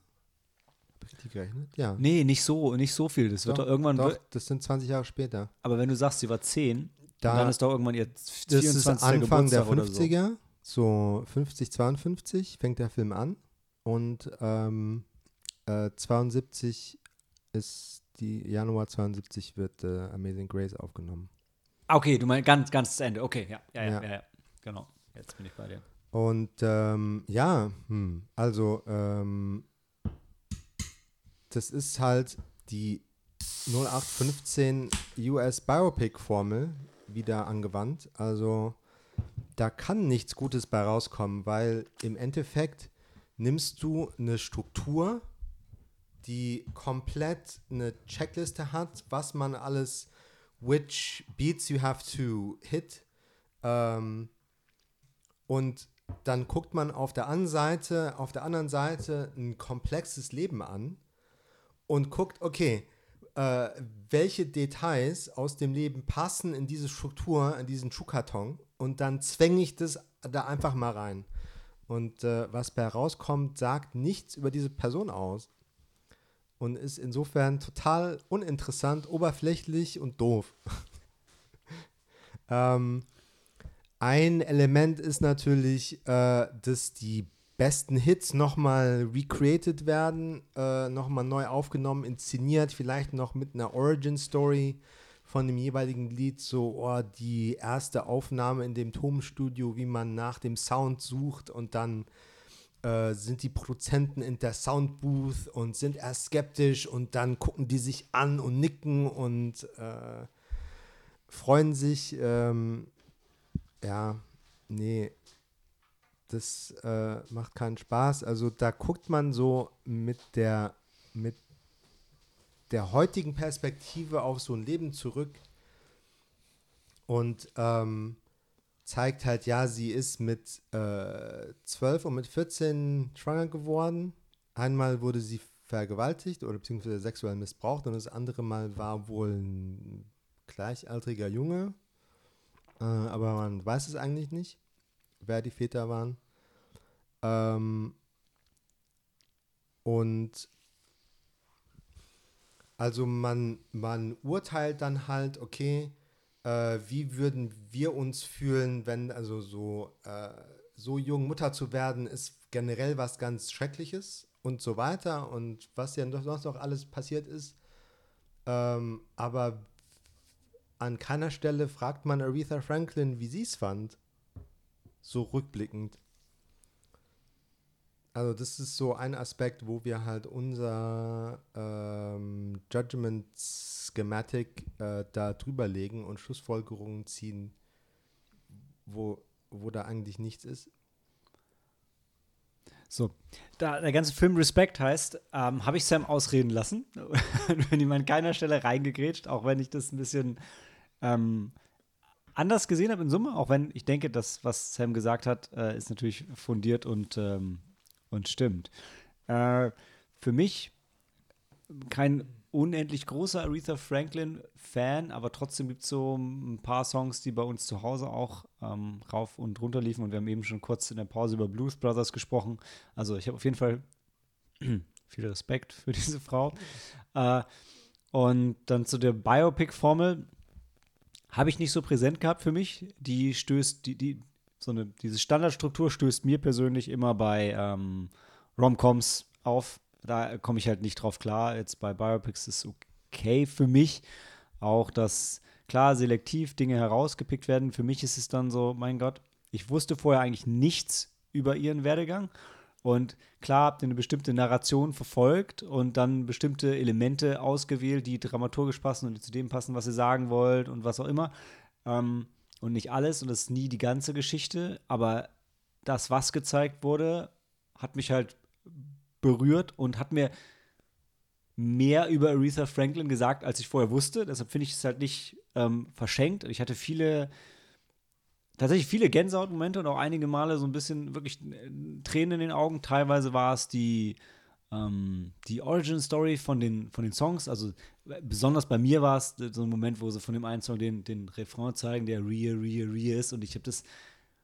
B: Richtig gerechnet? Ja.
A: nee, nicht so, nicht so viel. Das wird doch irgendwann,
B: Doch, das sind 20 Jahre später.
A: aber wenn du sagst, sie war 10,
B: Da-
A: dann ist doch irgendwann ihr
B: Das
A: 24.
B: ist Anfang der
A: Geburtstag oder so.
B: 50er, so 50, 52 fängt der Film an und ähm, äh, 72 ist die, Januar 72 wird äh, Amazing Grace aufgenommen.
A: Ah, Okay, du meinst ganz, ganz zu Ende. Okay, ja, ja, ja,
B: Ja.
A: ja, ja. Genau. Jetzt bin ich bei dir.
B: Und ähm, ja, hm, also ähm, das ist halt die 0815 US Biopic Formel wieder angewandt. Also da kann nichts Gutes bei rauskommen, weil im Endeffekt nimmst du eine Struktur, die komplett eine Checkliste hat, was man alles, which beats you have to hit. Ähm, und dann guckt man auf der Seite, auf der anderen Seite ein komplexes Leben an und guckt, okay, äh, welche Details aus dem Leben passen in diese Struktur, in diesen Schuhkarton und dann zwänge ich das da einfach mal rein. Und äh, was bei rauskommt, sagt nichts über diese Person aus und ist insofern total uninteressant, oberflächlich und doof. ähm, ein Element ist natürlich, äh, dass die besten Hits nochmal recreated werden, äh, nochmal neu aufgenommen, inszeniert, vielleicht noch mit einer Origin-Story von dem jeweiligen Lied, so oh, die erste Aufnahme in dem Tonstudio, wie man nach dem Sound sucht und dann äh, sind die Produzenten in der Soundbooth und sind erst skeptisch und dann gucken die sich an und nicken und äh, freuen sich. Ähm, ja, nee, das äh, macht keinen Spaß. Also da guckt man so mit der, mit der heutigen Perspektive auf so ein Leben zurück und ähm, zeigt halt, ja, sie ist mit äh, 12 und mit 14 schwanger geworden. Einmal wurde sie vergewaltigt oder beziehungsweise sexuell missbraucht und das andere Mal war wohl ein gleichaltriger Junge. Äh, aber man weiß es eigentlich nicht, wer die Väter waren. Ähm, und Also man, man urteilt dann halt, okay, äh, wie würden wir uns fühlen, wenn also so, äh, so jung Mutter zu werden, ist generell was ganz Schreckliches und so weiter und was ja sonst noch alles passiert ist. Ähm, aber an keiner Stelle fragt man Aretha Franklin, wie sie es fand. So rückblickend. Also das ist so ein Aspekt, wo wir halt unser ähm, Judgment Schematic äh, da drüber legen und Schlussfolgerungen ziehen, wo, wo da eigentlich nichts ist.
A: So, da der ganze Film Respect heißt, ähm, habe ich Sam ausreden lassen. wenn ihm an keiner Stelle reingegrätscht, auch wenn ich das ein bisschen ähm, anders gesehen habe in Summe, auch wenn ich denke, das, was Sam gesagt hat, äh, ist natürlich fundiert und, ähm, und stimmt. Äh, für mich kein unendlich großer Aretha Franklin-Fan, aber trotzdem gibt es so ein paar Songs, die bei uns zu Hause auch ähm, rauf und runter liefen. Und wir haben eben schon kurz in der Pause über Blues Brothers gesprochen. Also ich habe auf jeden Fall viel Respekt für diese Frau. Äh, und dann zu der Biopic-Formel habe ich nicht so präsent gehabt für mich. Die stößt, die, die, so eine, diese Standardstruktur stößt mir persönlich immer bei ähm, Romcoms auf da komme ich halt nicht drauf klar. Jetzt bei Biopics ist okay für mich. Auch, dass klar selektiv Dinge herausgepickt werden. Für mich ist es dann so, mein Gott, ich wusste vorher eigentlich nichts über ihren Werdegang. Und klar habt ihr eine bestimmte Narration verfolgt und dann bestimmte Elemente ausgewählt, die dramaturgisch passen und die zu dem passen, was ihr sagen wollt und was auch immer. Ähm, und nicht alles und das ist nie die ganze Geschichte, aber das, was gezeigt wurde, hat mich halt berührt und hat mir mehr über Aretha Franklin gesagt, als ich vorher wusste. Deshalb finde ich es halt nicht ähm, verschenkt. Ich hatte viele, tatsächlich viele Gänsehautmomente und auch einige Male so ein bisschen wirklich äh, Tränen in den Augen. Teilweise war es die, ähm, die Origin-Story von den, von den Songs. Also besonders bei mir war es so ein Moment, wo sie von dem einen Song den, den Refrain zeigen, der Ria, Ria, Ria ist. Und ich habe das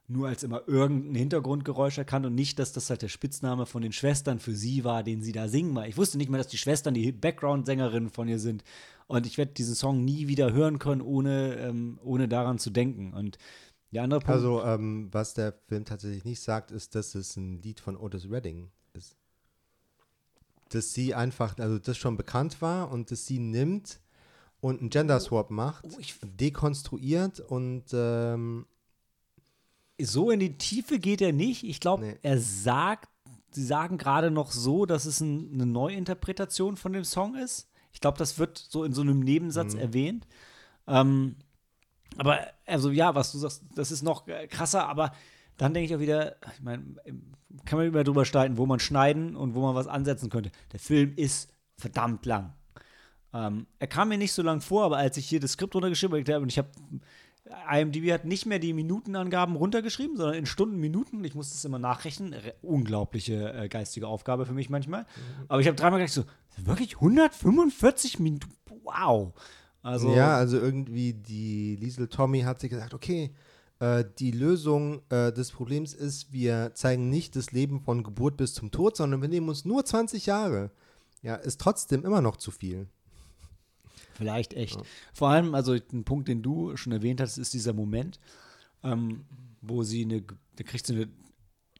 A: nur als immer irgendein Hintergrundgeräusch erkannt und nicht, dass das halt der Spitzname von den Schwestern für sie war, den sie da singen war. Ich wusste nicht mal, dass die Schwestern die Background-Sängerinnen von ihr sind. Und ich werde diesen Song nie wieder hören können, ohne, ähm, ohne daran zu denken. Und der andere Punkt.
B: Also, ähm, was der Film tatsächlich nicht sagt, ist, dass es ein Lied von Otis Redding. Dass sie einfach, also das schon bekannt war und dass sie nimmt und einen Gender Swap macht, oh, dekonstruiert und ähm,
A: so in die Tiefe geht er nicht. Ich glaube, nee. er sagt, sie sagen gerade noch so, dass es ein, eine Neuinterpretation von dem Song ist. Ich glaube, das wird so in so einem Nebensatz mhm. erwähnt. Ähm, aber, also ja, was du sagst, das ist noch krasser, aber dann denke ich auch wieder, ich meine, kann man immer drüber streiten, wo man schneiden und wo man was ansetzen könnte. Der Film ist verdammt lang. Ähm, er kam mir nicht so lang vor, aber als ich hier das Skript runtergeschrieben habe und ich habe IMDb hat nicht mehr die Minutenangaben runtergeschrieben, sondern in Stunden, Minuten. Ich muss das immer nachrechnen. Unglaubliche äh, geistige Aufgabe für mich manchmal. Mhm. Aber ich habe dreimal gedacht, so, wirklich 145 Minuten? Wow.
B: Also, ja, also irgendwie die Liesel Tommy hat sich gesagt, okay, äh, die Lösung äh, des Problems ist, wir zeigen nicht das Leben von Geburt bis zum Tod, sondern wir nehmen uns nur 20 Jahre. Ja, ist trotzdem immer noch zu viel.
A: Vielleicht echt. Ja. Vor allem, also ein Punkt, den du schon erwähnt hast, ist dieser Moment, ähm, wo sie eine, da kriegt sie eine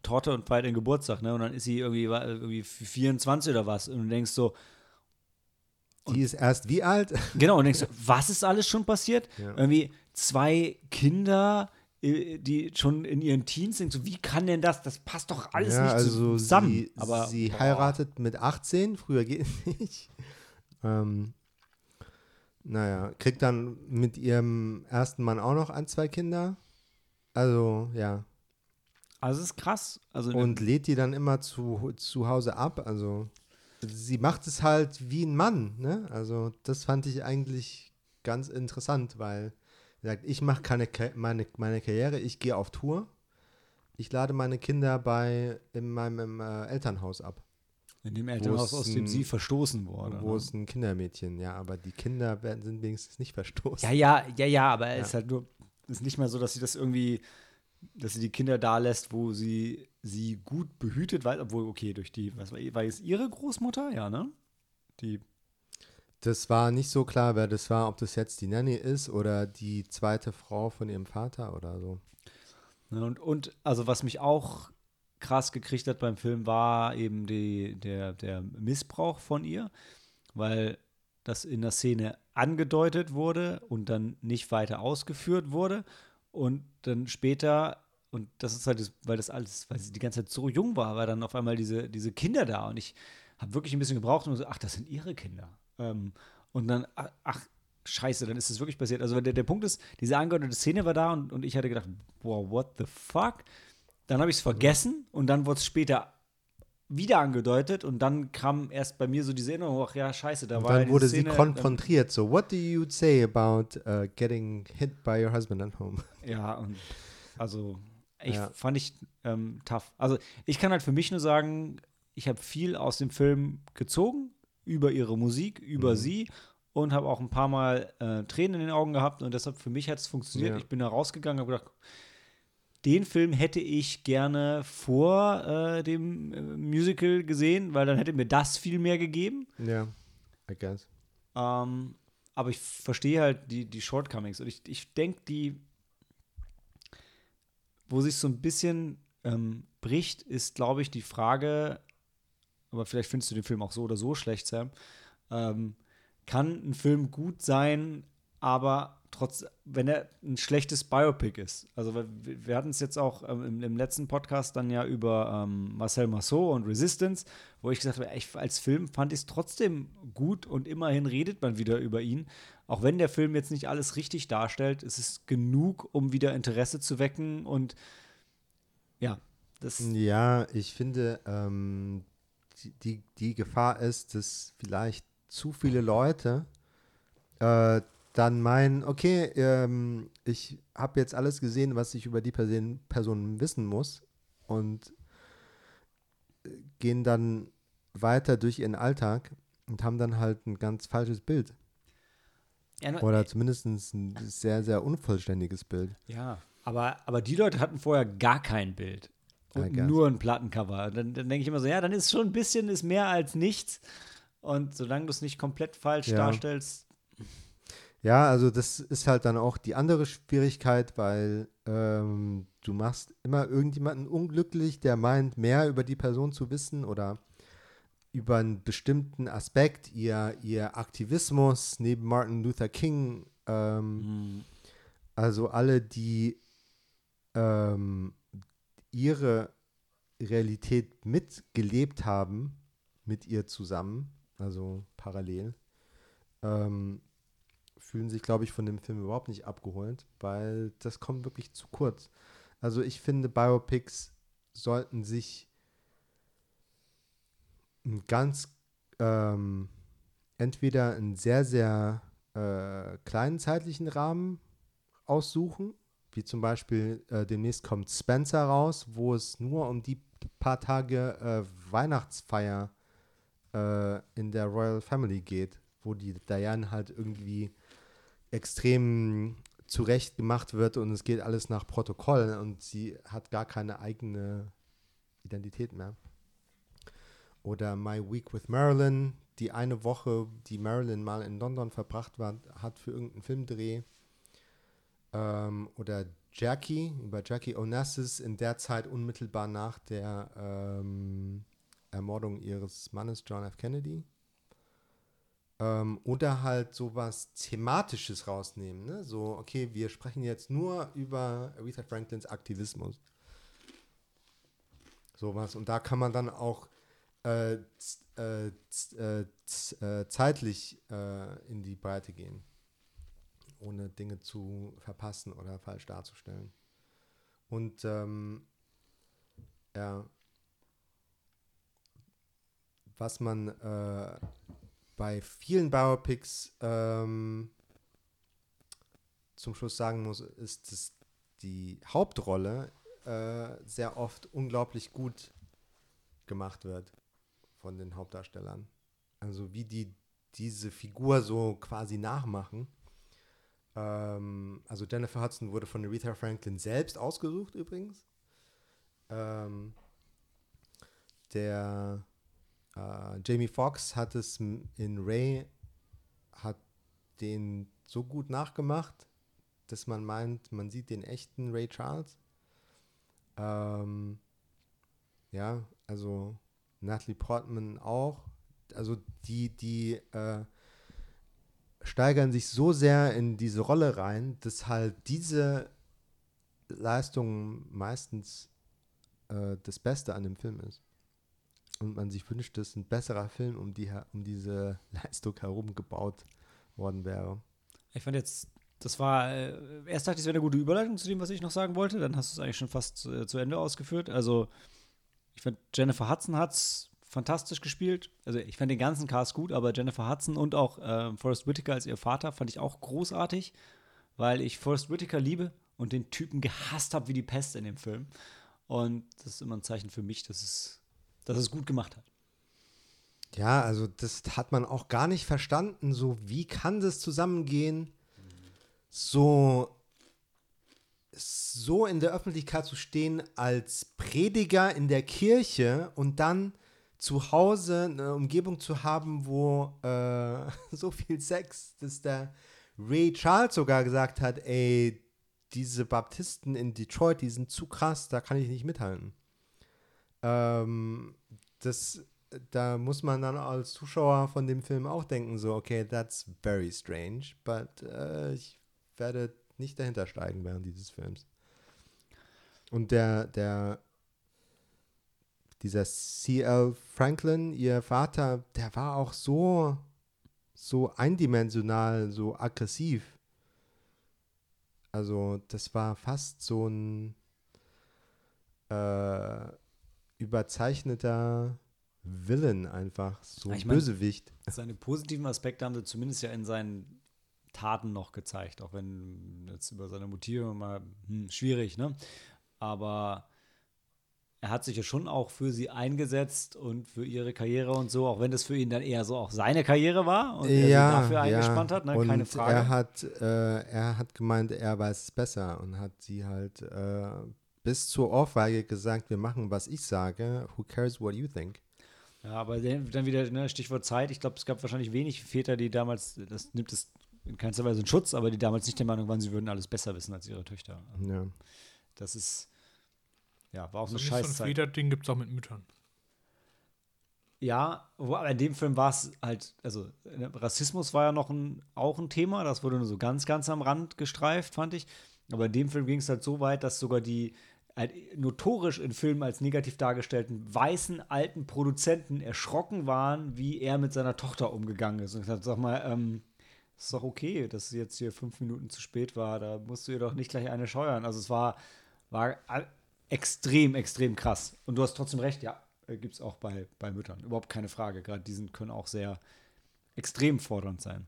A: Torte und feiert den Geburtstag, ne? Und dann ist sie irgendwie, irgendwie 24 oder was. Und du denkst so,
B: die ist erst wie alt?
A: Genau, und denkst du, was ist alles schon passiert? Ja. Irgendwie zwei Kinder, die schon in ihren Teens sind, so wie kann denn das? Das passt doch alles ja, nicht also zusammen.
B: Sie, Aber, sie heiratet mit 18, früher geht es nicht. Ähm, naja, kriegt dann mit ihrem ersten Mann auch noch ein, zwei Kinder. Also, ja.
A: Also, es ist krass. Also,
B: und lädt die dann immer zu, zu Hause ab. Also, sie macht es halt wie ein Mann, ne? Also, das fand ich eigentlich ganz interessant, weil sagt, ich mache keine meine, meine Karriere, ich gehe auf Tour. Ich lade meine Kinder bei in meinem äh, Elternhaus ab.
A: In dem Elternhaus, aus dem sie verstoßen wurde.
B: Wo ne? es ein Kindermädchen, ja, aber die Kinder werden, sind wenigstens nicht verstoßen.
A: Ja, ja, ja, ja, aber es ja. ist halt nur, ist nicht mehr so, dass sie das irgendwie, dass sie die Kinder da lässt, wo sie sie gut behütet, weil, obwohl, okay, durch die, was war, war es ihre Großmutter, ja, ne? Die.
B: Das war nicht so klar, wer das war, ob das jetzt die Nanny ist oder die zweite Frau von ihrem Vater oder so.
A: Ne, Und, und also was mich auch krass gekriegt hat beim Film, war eben die, der, der Missbrauch von ihr, weil das in der Szene angedeutet wurde und dann nicht weiter ausgeführt wurde. Und dann später, und das ist halt, das, weil das alles, weil sie die ganze Zeit so jung war, war dann auf einmal diese, diese Kinder da. Und ich habe wirklich ein bisschen gebraucht und so, ach, das sind ihre Kinder. Ähm, und dann, ach, scheiße, dann ist es wirklich passiert. Also der, der Punkt ist, diese angedeutete Szene war da und, und ich hatte gedacht, boah, what the fuck? Dann habe ich es vergessen und dann wurde es später wieder angedeutet und dann kam erst bei mir so diese Erinnerung, ach ja, scheiße, da
B: Und
A: war
B: dann wurde
A: Szene,
B: sie konfrontiert. So, what do you say about uh, getting hit by your husband at home?
A: Ja, und also ich
B: Ja.
A: fand ich ähm, tough. Also ich kann halt für mich nur sagen, ich habe viel aus dem Film gezogen über ihre Musik, über
B: Mhm.
A: sie und habe auch ein paar Mal äh, Tränen in den Augen gehabt und deshalb für mich hat es funktioniert.
B: Ja.
A: Ich bin da rausgegangen, habe gedacht, den Film hätte ich gerne vor äh, dem äh, Musical gesehen, weil dann hätte mir das viel mehr gegeben.
B: Ja, I guess.
A: Ähm, aber ich verstehe halt die, die Shortcomings. Und ich, ich denke, die, wo sich so ein bisschen ähm, bricht, ist, glaube ich, die Frage, aber vielleicht findest du den Film auch so oder so schlecht, Sam. Ähm, kann ein Film gut sein, aber trotz, wenn er ein schlechtes Biopic ist. Also wir, wir hatten es jetzt auch ähm, im, im letzten Podcast dann ja über ähm, Marcel Marceau und Resistance, wo ich gesagt habe, ich, als Film fand ich es trotzdem gut und immerhin redet man wieder über ihn. Auch wenn der Film jetzt nicht alles richtig darstellt, es ist genug, um wieder Interesse zu wecken und ja, das
B: Ja, ich finde, ähm, die, die, Gefahr ist, dass vielleicht zu viele Leute äh, dann meinen, okay, ähm, ich habe jetzt alles gesehen, was ich über die Person, Person wissen muss und äh, gehen dann weiter durch ihren Alltag und haben dann halt ein ganz falsches Bild.
A: ja, na-
B: Oder zumindest ein sehr, sehr unvollständiges Bild.
A: Ja, aber, aber die Leute hatten vorher gar kein Bild. Und nur ein Plattencover. Dann, dann denke ich immer so, ja, dann ist schon ein bisschen ist mehr als nichts. Und solange du es nicht komplett falsch
B: Ja.
A: darstellst,
B: Ja, also das ist halt dann auch die andere Schwierigkeit, weil ähm, du machst immer irgendjemanden unglücklich, der meint, mehr über die Person zu wissen oder über einen bestimmten Aspekt, ihr, ihr Aktivismus neben Martin Luther King, ähm, also alle, die ähm, ihre Realität mitgelebt haben, mit ihr zusammen, also parallel, ähm, fühlen sich, glaube ich, von dem Film überhaupt nicht abgeholt, weil das kommt wirklich zu kurz. Also ich finde, Biopics sollten sich einen ganz ähm, entweder einen sehr, sehr äh, kleinen zeitlichen Rahmen aussuchen, wie zum Beispiel äh, demnächst kommt Spencer raus, wo es nur um die paar Tage äh, Weihnachtsfeier äh, in der Royal Family geht, wo die Diane halt irgendwie extrem zurecht gemacht wird und es geht alles nach Protokoll und sie hat gar keine eigene Identität mehr. Oder My Week with Marilyn, die eine Woche, die Marilyn mal in London verbracht war, hat für irgendeinen Filmdreh. Ähm, oder Jackie, über Jackie Onassis in der Zeit unmittelbar nach der ähm, Ermordung ihres Mannes John F. Kennedy. Ähm, oder halt sowas Thematisches rausnehmen. Ne? So, okay, wir sprechen jetzt nur über Aretha Franklins Aktivismus. Sowas. Und da kann man dann auch äh, äh, äh, äh, zeitlich äh, in die Breite gehen. Ohne Dinge zu verpassen oder falsch darzustellen. Und ähm, ja, was man äh, bei vielen Biopics ähm, zum Schluss sagen muss, ist, dass die Hauptrolle äh, sehr oft unglaublich gut gemacht wird von den Hauptdarstellern. Also wie die diese Figur so quasi nachmachen. Ähm, also Jennifer Hudson wurde von Aretha Franklin selbst ausgesucht übrigens. Ähm, der äh, Jamie Foxx hat es in Ray hat den so gut nachgemacht, dass man meint, man sieht den echten Ray Charles. Ähm, ja, also Natalie Portman auch. Also die, die äh, steigern sich so sehr in diese Rolle rein, dass halt diese Leistung meistens äh, das Beste an dem Film ist. Und man sich wünscht, dass ein besserer Film um, die, um diese Leistung herum gebaut worden wäre.
A: Ich fand jetzt, das war, äh, erst dachte ich, es wäre eine gute Überleitung zu dem, was ich noch sagen wollte. Dann hast du es eigentlich schon fast äh, zu Ende ausgeführt. Also, ich fand, Jennifer Hudson hat es fantastisch gespielt. Also, ich fand den ganzen Cast gut, aber Jennifer Hudson und auch äh, Forrest Whitaker als ihr Vater fand ich auch großartig, weil ich Forrest Whitaker liebe und den Typen gehasst habe wie die Pest in dem Film. Und das ist immer ein Zeichen für mich, dass es, dass es gut gemacht hat.
B: Ja, also das hat man auch gar nicht verstanden. So, wie kann das zusammengehen, so, so in der Öffentlichkeit zu stehen als Prediger in der Kirche und dann zu Hause eine Umgebung zu haben, wo äh, so viel Sex, dass der Ray Charles sogar gesagt hat, ey, diese Baptisten in Detroit, die sind zu krass, da kann ich nicht mithalten. Ähm, das, da muss man dann als Zuschauer von dem Film auch denken, so, okay, that's very strange, but äh, ich werde nicht dahinter steigen während dieses Films. Und der, der, dieser C.L. Franklin, ihr Vater, der war auch so, so eindimensional, so aggressiv. Also, das war fast so ein äh, überzeichneter Villain einfach, so
A: mein,
B: Bösewicht.
A: Seine positiven Aspekte haben sie zumindest ja in seinen Taten noch gezeigt, auch wenn jetzt über seine Motive mal hm, schwierig, ne? Aber er hat sich ja schon auch für sie eingesetzt und für ihre Karriere und so, auch wenn das für ihn dann eher so auch seine Karriere war und er
B: ja,
A: sie dafür eingespannt hat, ne?
B: und
A: keine Frage.
B: Er hat, äh, er hat gemeint, er weiß es besser und hat sie halt äh, bis zur Ohrfeige gesagt, wir machen, was ich sage. Who cares what you think?
A: Ja, aber dann wieder ne, Stichwort Zeit. Ich glaube, es gab wahrscheinlich wenig Väter, die damals, das nimmt es in keinster Weise in Schutz, aber die damals nicht der Meinung waren, sie würden alles besser wissen als ihre Töchter.
B: Ja.
A: Das ist, ja, war auch
C: So
A: eine
C: ein so ein. Federding gibt es auch mit Müttern.
A: Ja, wo, aber in dem Film war es halt, also ne, Rassismus war ja noch ein, auch ein Thema, das wurde nur so ganz, ganz am Rand gestreift, fand ich. Aber in dem Film ging es halt so weit, dass sogar die halt notorisch in Filmen als negativ dargestellten weißen alten Produzenten erschrocken waren, wie er mit seiner Tochter umgegangen ist. Und ich dachte, sag mal, ähm, ist doch okay, dass sie jetzt hier fünf Minuten zu spät war, da musst du ihr doch nicht gleich eine scheuern. Also es war, war extrem, extrem krass. Und du hast trotzdem recht, ja, gibt es auch bei, bei Müttern. Überhaupt keine Frage. Gerade die können auch sehr extrem fordernd sein.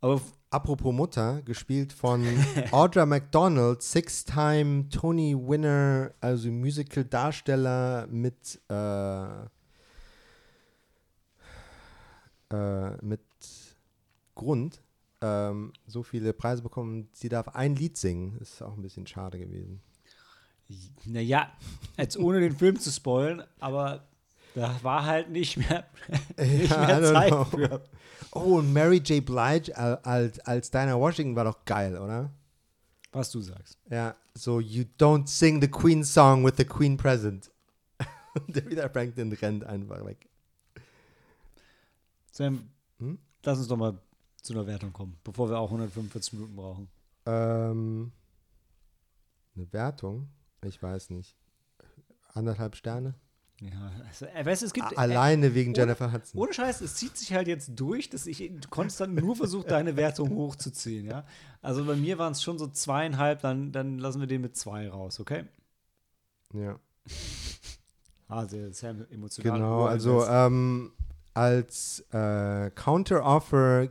A: Aber
B: Apropos Mutter, gespielt von Audra McDonald, Six-Time Tony-Winner, also Musical-Darsteller mit, äh, äh, mit Grund, ähm, so viele Preise bekommen. Sie darf ein Lied singen. Ist auch ein bisschen schade gewesen.
A: Naja, als ohne den Film zu spoilen, aber da war halt nicht mehr, nicht
B: Ja,
A: mehr Zeit für.
B: Oh, und Mary J. Blige al- als, als Dinah Washington war doch geil, oder?
A: Was du sagst.
B: Ja, so, you don't sing the Queen song with the Queen present. Der wieder Franklin rennt einfach weg.
A: Sam,
B: Hm?
A: lass uns doch mal zu einer Wertung kommen, bevor wir auch 145 Minuten brauchen.
B: Ähm, eine Wertung? Ich weiß nicht. Anderthalb Sterne?
A: Ja, also, äh, weißt es gibt.
B: A- Alleine wegen
A: ohne-
B: Jennifer Hudson.
A: Ohne Scheiß, es zieht sich halt jetzt durch, dass ich konstant nur versuche, deine Wertung hochzuziehen, ja. Also bei mir waren es schon so zweieinhalb, dann, dann lassen wir den mit zwei raus, okay?
B: Ja,
A: Ah, sehr, sehr emotional.
B: genau. Also ähm, als äh, Counter-Offer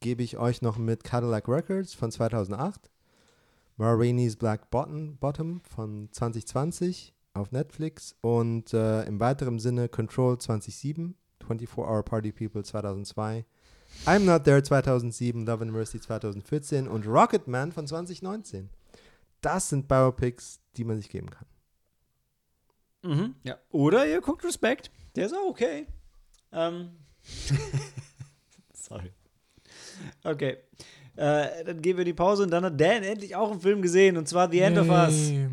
B: gebe ich euch noch mit Cadillac Records von 2008, Ma Rainey's Black Bottom, Bottom von 2020 auf Netflix und äh, im weiteren Sinne Control 2007, 24 Hour Party People 2002, I'm Not There 2007, Love and Mercy 2014 und Rocketman von 2019. Das sind Biopics, die man sich geben kann.
A: Mhm, ja. Oder ihr guckt Respekt, der ist auch okay. Ähm, Sorry. Okay. Äh, dann gehen wir in die Pause und dann hat Dan endlich auch einen Film gesehen und zwar The End of Us.
C: Yay.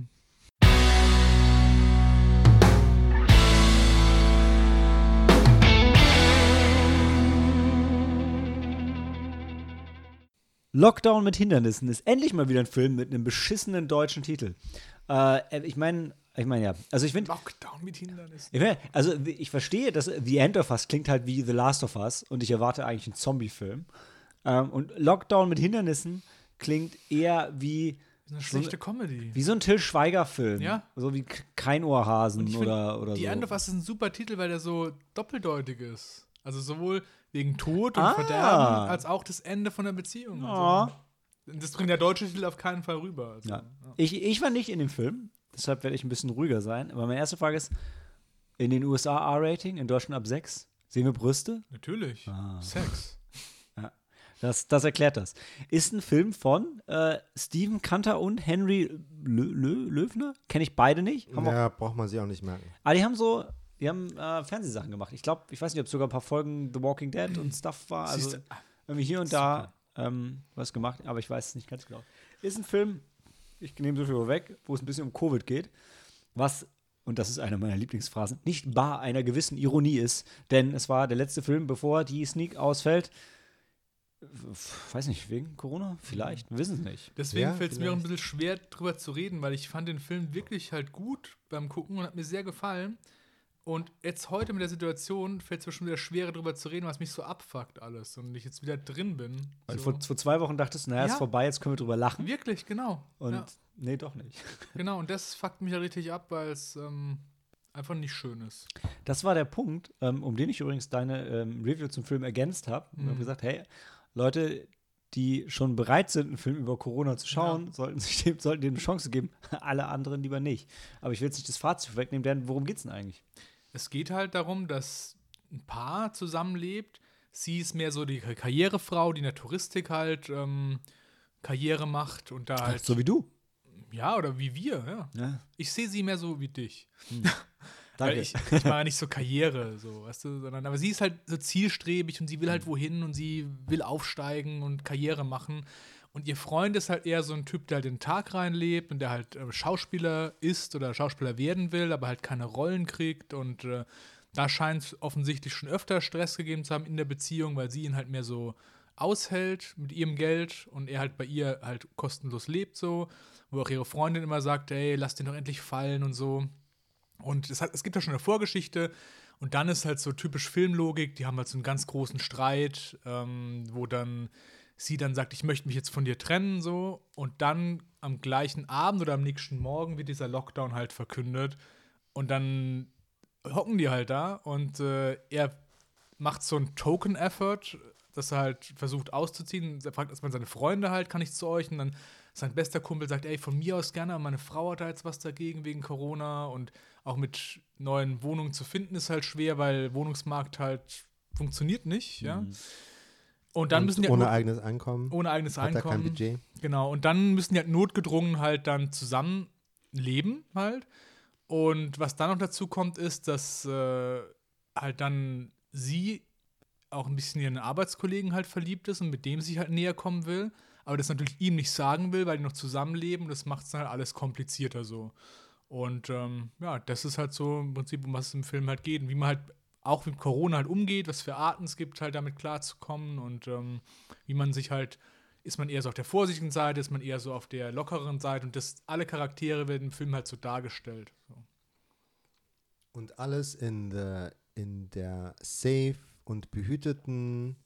A: Lockdown mit Hindernissen ist endlich mal wieder ein Film mit einem beschissenen deutschen Titel. Äh, ich meine, ich meine ja, also ich finde,
C: Lockdown mit Hindernissen.
A: ich mein, also ich verstehe, dass The End of Us klingt halt wie The Last of Us und ich erwarte eigentlich einen Zombie-Film. Ähm, und Lockdown mit Hindernissen klingt eher wie
C: Eine schlechte Comedy.
A: wie so ein Till Schweiger-Film.
C: Ja.
A: So wie kein Ohrhasen oder, oder
C: Die
A: so.
C: End of Us ist ein super Titel, weil der so doppeldeutig ist. Also sowohl wegen Tod und
A: Ah.
C: Verderben, als auch das Ende von der Beziehung.
A: Ja.
C: Also, das bringt der deutsche Titel auf keinen Fall rüber. Also,
A: Ja. Ich, ich war nicht in dem Film, deshalb werde ich ein bisschen ruhiger sein. Aber meine erste Frage ist: In den USA R-Rating, in Deutschland ab 6, sehen wir Brüste?
C: Natürlich.
A: Ah.
C: Sex.
A: Das, das erklärt das. Ist ein Film von äh, Steven Kanter und Henry Lö Lö Löwner? Kenne ich beide nicht. Haben auch,
B: Ja, braucht man sich auch nicht merken.
A: aber die haben so, die haben äh, Fernsehsachen gemacht. Ich glaube, ich weiß nicht, ob es sogar ein paar Folgen The Walking Dead und Stuff war. Also irgendwie hier und da ähm, was gemacht, aber ich weiß es nicht ganz genau. Ist ein Film, ich nehme so viel weg, wo es ein bisschen um Covid geht, was, und das ist eine meiner Lieblingsphrasen, nicht bar einer gewissen Ironie ist, denn es war der letzte Film, bevor die Sneak ausfällt. Weiß nicht, wegen Corona? Vielleicht, wir wissen es nicht.
C: Deswegen
B: Ja,
C: fällt es mir auch ein bisschen schwer, drüber zu reden, weil ich fand den Film wirklich halt gut beim Gucken und hat mir sehr gefallen. Und jetzt heute mit der Situation fällt es mir schon wieder schwerer, drüber zu reden, was mich so abfuckt alles und ich jetzt wieder drin bin.
A: Weil
C: so.
A: vor, vor zwei Wochen dachtest du, naja,
C: Ja.
A: ist vorbei, jetzt können wir drüber lachen.
C: Wirklich, genau.
A: Und
C: ja,
A: nee, doch nicht.
C: genau, und das fuckt mich ja richtig ab, weil es ähm, einfach nicht schön ist.
A: Das war der Punkt, ähm, um den ich übrigens deine ähm, Review zum Film ergänzt habe. Und
C: Mhm.
A: habe gesagt, hey, Leute, die schon bereit sind, einen Film über Corona zu schauen, sollten sich dem, sollten dem eine Chance geben. Alle anderen lieber nicht. Aber ich will jetzt nicht das Fazit wegnehmen, denn worum geht's denn eigentlich?
C: Es geht halt darum, dass ein Paar zusammenlebt. Sie ist mehr so die Karrierefrau, die in der Touristik halt ähm, Karriere macht und da halt.
A: so wie du.
C: ja, oder wie wir, ja.
A: Ja,
C: Ich sehe sie mehr so wie dich.
A: danke.
C: Ich, ich mache nicht so Karriere, so, weißt du, sondern aber sie ist halt so zielstrebig und sie will halt wohin und sie will aufsteigen und Karriere machen. Und ihr Freund ist halt eher so ein Typ, der halt den Tag reinlebt und der halt äh, Schauspieler ist oder Schauspieler werden will, aber halt keine Rollen kriegt. Und äh, da scheint es offensichtlich schon öfter Stress gegeben zu haben in der Beziehung, weil sie ihn halt mehr so aushält mit ihrem Geld und er halt bei ihr halt kostenlos lebt so, wo auch ihre Freundin immer sagt, ey, lass den doch endlich fallen und so. Und es, hat, es gibt ja schon eine Vorgeschichte. Und dann ist halt so typisch Filmlogik, die haben halt so einen ganz großen Streit, ähm, wo dann sie dann sagt, ich möchte mich jetzt von dir trennen, so. Und dann am gleichen Abend oder am nächsten Morgen wird dieser Lockdown halt verkündet. Und dann hocken die halt da und äh, er macht so einen Token-Effort, dass er halt versucht auszuziehen. Er fragt erstmal seine Freunde halt, kann ich zu euch? Und dann sein bester Kumpel sagt, ey, von mir aus gerne, aber meine Frau hat da jetzt was dagegen wegen Corona und auch mit neuen Wohnungen zu finden ist halt schwer, weil Wohnungsmarkt halt funktioniert nicht, ja. Und dann
B: Und
C: müssen die
B: ohne
C: halt
B: eigenes Einkommen.
C: ohne eigenes
B: hat er kein
C: Einkommen.
B: Budget.
C: Genau, und dann müssen die halt notgedrungen halt dann zusammen leben halt. Und was dann noch dazu kommt, ist, dass äh, halt dann sie auch ein bisschen ihren Arbeitskollegen halt verliebt ist und mit dem sich halt näher kommen will, aber das natürlich ihm nicht sagen will, weil die noch zusammenleben. Das macht es dann halt alles komplizierter so. Und ähm, ja, das ist halt so im Prinzip, um was es im Film halt geht und wie man halt auch mit Corona halt umgeht, was für Arten es gibt, halt damit klarzukommen und ähm, wie man sich halt, ist man eher so auf der vorsichtigen Seite, ist man eher so auf der lockeren Seite und das, alle Charaktere werden im Film halt so dargestellt. So.
B: Und alles in, the, in der safe und behüteten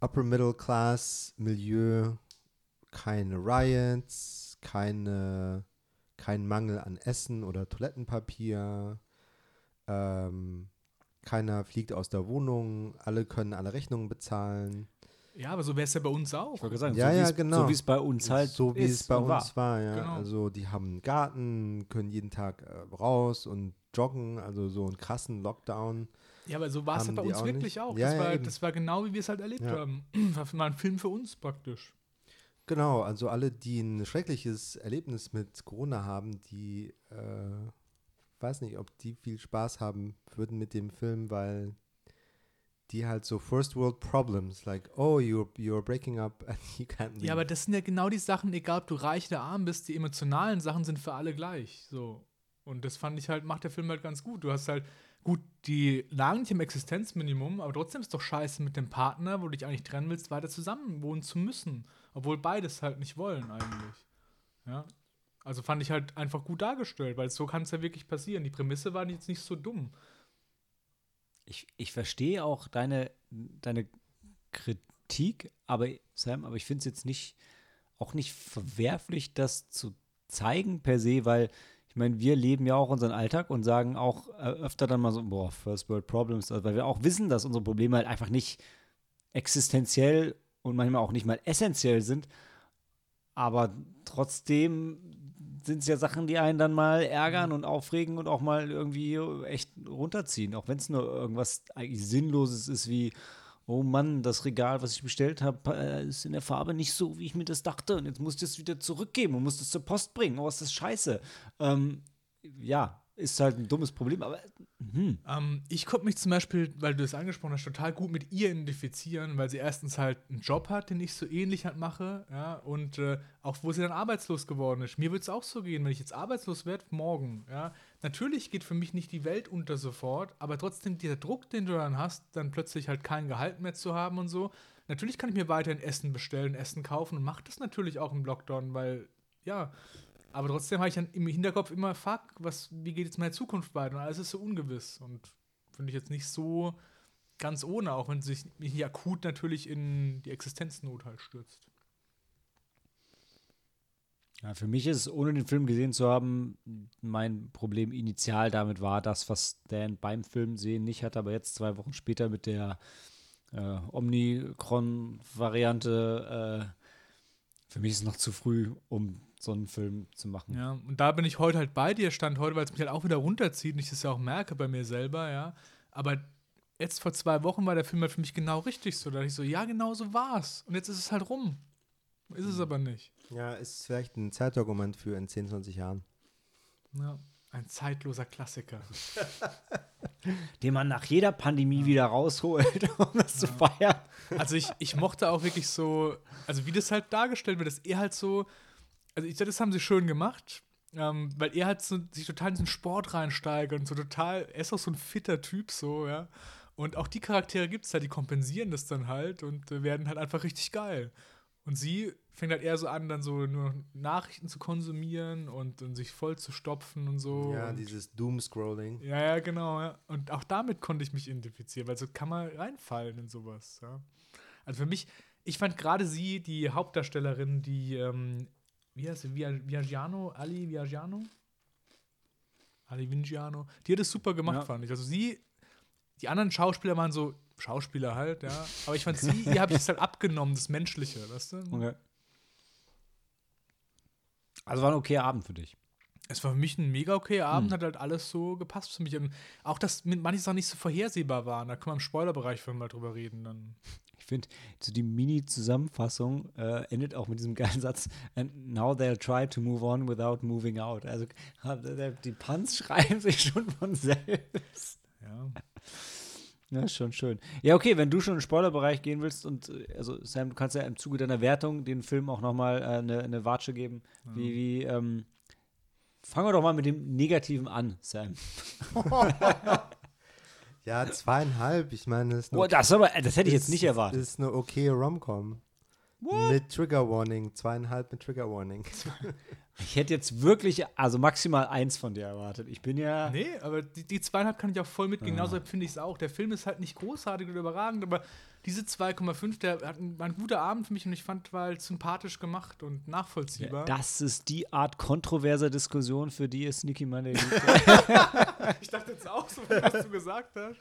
B: Upper Middle Class Milieu. Keine Riots, keine, kein Mangel an Essen oder Toilettenpapier. Ähm, keiner fliegt aus der Wohnung. Alle können alle Rechnungen bezahlen.
C: Ja, aber so wäre es ja bei uns auch.
A: Ich wollte sagen,
B: Ja,
A: so,
B: ja,
A: wie es-
B: genau.
A: so wie es bei uns halt
B: so wie
A: ist
B: es bei uns war, ja.
C: Genau.
B: Also die haben einen Garten, können jeden Tag äh, raus und joggen, also so einen krassen Lockdown.
C: Ja, aber so war es halt bei uns
B: auch
C: wirklich
B: nicht?
C: auch.
B: Ja,
C: das,
B: ja,
C: war, das war genau, wie wir es halt erlebt
B: Ja.
C: haben. War mal ein Film für uns praktisch.
B: Genau, also alle, die ein schreckliches Erlebnis mit Corona haben, die äh, weiß nicht, ob die viel Spaß haben würden mit dem Film, weil die halt so First World Problems, like, oh, you're, you're breaking up and you can't leave.
C: Ja, aber das sind ja genau die Sachen, egal ob du reich oder arm bist, die emotionalen Sachen sind für alle gleich. So. Und das fand ich halt, macht der Film halt ganz gut. Du hast halt, gut, die lagen nicht im Existenzminimum, aber trotzdem ist doch scheiße mit dem Partner, wo du dich eigentlich trennen willst, weiter zusammen wohnen zu müssen. Obwohl beides halt nicht wollen eigentlich. Ja. Also fand ich halt einfach gut dargestellt, weil so kann es ja wirklich passieren. Die Prämisse war jetzt nicht so dumm.
A: Ich, ich verstehe auch deine, deine Kritik, aber Sam, aber ich finde es jetzt nicht auch nicht verwerflich, das zu zeigen per se, weil ich meine, wir leben ja auch unseren Alltag und sagen auch äh, öfter dann mal so, boah, First World Problems, also weil wir auch wissen, dass unsere Probleme halt einfach nicht existenziell und manchmal auch nicht mal essentiell sind. Aber trotzdem sind es ja Sachen, die einen dann mal ärgern und aufregen und auch mal irgendwie echt runterziehen. Auch wenn es nur irgendwas eigentlich Sinnloses ist, wie, oh Mann, das Regal, was ich bestellt habe, äh, ist in der Farbe nicht so, wie ich mir das dachte. Und jetzt muss ich das wieder zurückgeben und muss das zur Post bringen. Oh, ist das scheiße. Ähm, ja, ist halt ein dummes Problem, aber hm.
C: Ähm, ich konnte mich zum Beispiel, weil du es angesprochen hast, total gut mit ihr identifizieren, weil sie erstens halt einen Job hat, den ich so ähnlich halt mache, ja, und äh, auch wo sie dann arbeitslos geworden ist. Mir würde es auch so gehen, wenn ich jetzt arbeitslos werde, morgen, ja. Natürlich geht für mich nicht die Welt unter sofort, aber trotzdem dieser Druck, den du dann hast, dann plötzlich halt kein Gehalt mehr zu haben und so. Natürlich kann ich mir weiterhin Essen bestellen, Essen kaufen und mache das natürlich auch im Lockdown, weil, ja, aber trotzdem habe ich dann im Hinterkopf immer, fuck, was, wie geht jetzt meine Zukunft weiter? Und alles ist so ungewiss. Und finde ich jetzt nicht so ganz ohne, auch wenn sich mich akut natürlich in die Existenznot halt stürzt.
A: Ja, für mich ist es, ohne den Film gesehen zu haben, mein Problem initial damit war das, was Dan beim Film sehen nicht hatte, aber jetzt zwei Wochen später mit der äh, Omnicron-Variante, äh, für mich ist es noch zu früh, um so einen Film zu machen.
C: Ja, und da bin ich heute halt bei dir, stand heute, weil es mich halt auch wieder runterzieht und ich das ja auch merke bei mir selber, ja. Aber jetzt vor zwei Wochen war der Film halt für mich genau richtig so. Da dachte ich so, ja, genau so war's. Und jetzt ist es halt rum. Ist es aber nicht.
B: Ja, ist vielleicht ein Zeitdokument für in 10, 20 Jahren.
C: Ja, ein zeitloser Klassiker.
A: Den man nach jeder Pandemie ja. wieder rausholt, um das ja. zu feiern.
C: Also ich, ich mochte auch wirklich so, also wie das halt dargestellt wird, dass er halt so, also ich das haben sie schön gemacht, ähm, weil er halt so, sich total in diesen Sport reinsteigert und so total, er ist auch so ein fitter Typ so, ja. Und auch die Charaktere gibt es halt, die kompensieren das dann halt und äh, werden halt einfach richtig geil. Und sie fängt halt eher so an, dann so nur Nachrichten zu konsumieren und, und sich voll zu stopfen und so.
B: Ja,
C: und
B: dieses Doom-Scrolling.
C: Ja, ja, genau. Ja. Und auch damit konnte ich mich identifizieren, weil so kann man reinfallen in sowas. Ja. Also für mich, ich fand gerade sie, die Hauptdarstellerin, die, ähm, wie heißt sie, Viagiano, Ali Viagiano? Ali Vingiano. Die hat es super gemacht, ja. fand ich. Also sie, die anderen Schauspieler waren so Schauspieler halt, ja. Aber ich fand sie, die habe ich es halt abgenommen, das Menschliche, weißt du? Okay.
A: Also war ein okayer Abend für dich.
C: Es war für mich ein mega okayer Abend, hm. hat halt alles so gepasst für mich. Und auch, dass manche Sachen nicht so vorhersehbar waren. Da können wir im Spoilerbereich mal drüber reden. Dann.
A: Ich finde, so die Mini-Zusammenfassung äh, endet auch mit diesem geilen Satz: And now they'll try to move on without moving out. Also die Punts schreiben sich schon von selbst. Ja. Ja, ist schon schön. Ja, okay, wenn du schon in den Spoilerbereich gehen willst und äh, also Sam, du kannst ja im Zuge deiner Wertung den Film auch nochmal äh, eine, eine Watsche geben. Ja. Wie, wie, ähm, fangen wir doch mal mit dem Negativen an, Sam.
B: ja, zweieinhalb. Ich meine, das,
A: oh, das, aber, das hätte ich jetzt nicht erwartet.
B: Das ist eine okay Rom-Com. Mit Trigger Warning. Zweieinhalb mit Trigger Warning.
A: Ich hätte jetzt wirklich, also maximal eins von dir erwartet. Ich bin ja.
C: Nee, aber die, die zweieinhalb kann ich auch voll mitgehen. Ah. Genauso finde ich es auch. Der Film ist halt nicht großartig oder überragend, aber diese 2,5, der hat ein, war ein guter Abend für mich und ich fand, war halt sympathisch gemacht und nachvollziehbar.
A: Ja, das ist die Art kontroverser Diskussion, für die es Nicky Money
C: Ich dachte jetzt auch so, was du gesagt hast.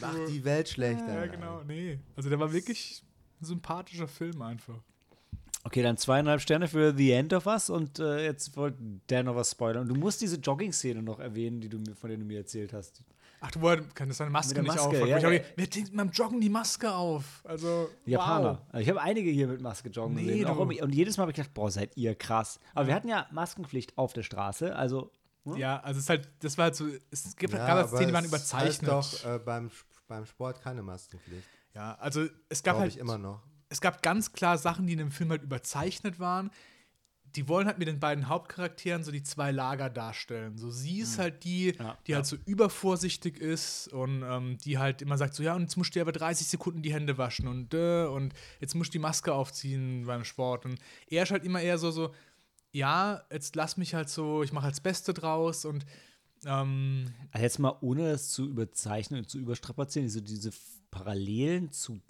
B: Macht die Welt schlechter.
C: Ja, genau. Nee. Also der war wirklich ein sympathischer Film einfach.
A: Okay, dann zweieinhalb Sterne für The End of Us und äh, jetzt wollte Dan noch was spoilern. Und du musst diese Jogging-Szene noch erwähnen, die du mir, von der du mir erzählt hast.
C: Ach, du wolltest, kann das seine Maske, Maske nicht auf? Ja, ja. wer trinkt beim Joggen die Maske auf? Also,
A: Japaner. Wow. Ich habe einige hier mit Maske joggen nee, gesehen. Auch, und jedes Mal habe ich gedacht, boah, seid ihr krass. Aber ja. wir hatten ja Maskenpflicht auf der Straße, also.
C: Hm? Ja, also es ist halt, das war halt so, es gibt ja, gerade Szenen, die waren überzeichnet.
B: Das heißt doch äh, beim beim Sport keine Maskenpflicht.
C: Ja, also es gab
B: Glaube
C: halt
B: ich immer noch.
C: Es gab ganz klar Sachen, die in dem Film halt überzeichnet waren. Die wollen halt mit den beiden Hauptcharakteren so die zwei Lager darstellen. So sie ist halt die,
A: Ja,
C: die halt so übervorsichtig ist und ähm, die halt immer sagt so ja und jetzt musst du dir aber 30 Sekunden die Hände waschen und äh, und jetzt musst du die Maske aufziehen beim Sport und er ist halt immer eher so so ja jetzt lass mich halt so ich mache halt das Beste draus und ähm,
A: Also jetzt mal ohne das zu überzeichnen und zu überstrapazieren, so diese Parallelen zu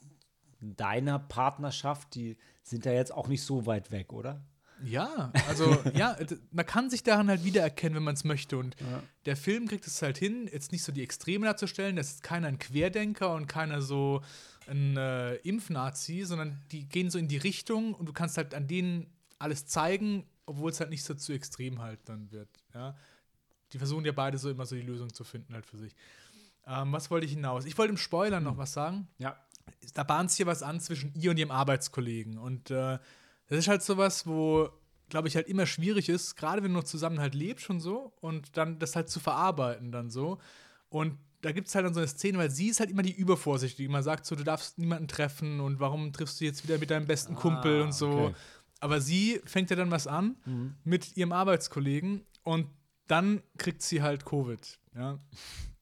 A: deiner Partnerschaft, die sind ja jetzt auch nicht so weit weg, oder?
C: Ja, also ja, man kann sich daran halt wiedererkennen, wenn man es möchte. Und der Film kriegt es halt hin, jetzt nicht so die Extreme darzustellen. Das ist keiner ein Querdenker und keiner so ein äh, Impfnazi, sondern die gehen so in die Richtung und du kannst halt an denen alles zeigen, obwohl es halt nicht so zu extrem halt dann wird. Ja? Die versuchen ja beide so immer so die Lösung zu finden halt für sich. Ähm, was wollte ich hinaus? Ich wollte im Spoiler noch was sagen
A: Ja.
C: Da bahnt sich hier was an zwischen ihr und ihrem Arbeitskollegen. Und äh, das ist halt sowas, wo, glaube ich, halt immer schwierig ist, gerade wenn du noch zusammen halt lebst und so, und dann das halt zu verarbeiten dann so. Und da gibt es halt dann so eine Szene, weil sie ist halt immer die Übervorsichtige, die immer sagt so, du darfst niemanden treffen und warum triffst du jetzt wieder mit deinem besten Kumpel und so.
A: okay.
C: Aber sie fängt ja dann was an mit ihrem Arbeitskollegen und dann kriegt sie halt Covid, ja.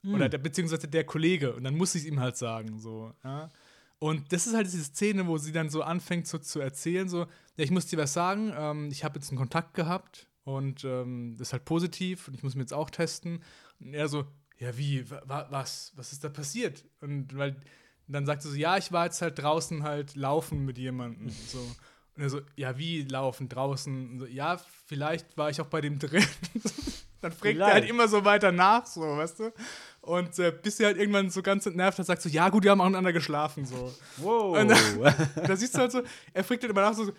C: Oder der, beziehungsweise der Kollege und dann muss sie es ihm halt sagen, so, ja. Und das ist halt diese Szene, wo sie dann so anfängt so zu erzählen, so, ja, ich muss dir was sagen, ähm, ich habe jetzt einen Kontakt gehabt und ähm, das ist halt positiv und ich muss mir jetzt auch testen. Und er so, ja, wie, wa, wa, was, was ist da passiert? Und weil dann sagt sie so, ja, ich war jetzt halt draußen halt laufen mit jemandem, so. Und er so, ja, wie laufen draußen? Und so, ja, vielleicht war ich auch bei dem drin. dann fragt er halt immer so weiter nach, so, weißt du? Und äh, bis sie halt irgendwann so ganz entnervt hat, sagt so, ja, gut, wir haben auch miteinander geschlafen, so.
A: Wow.
C: Und Und da siehst du halt so, er fragt dann immer nach so,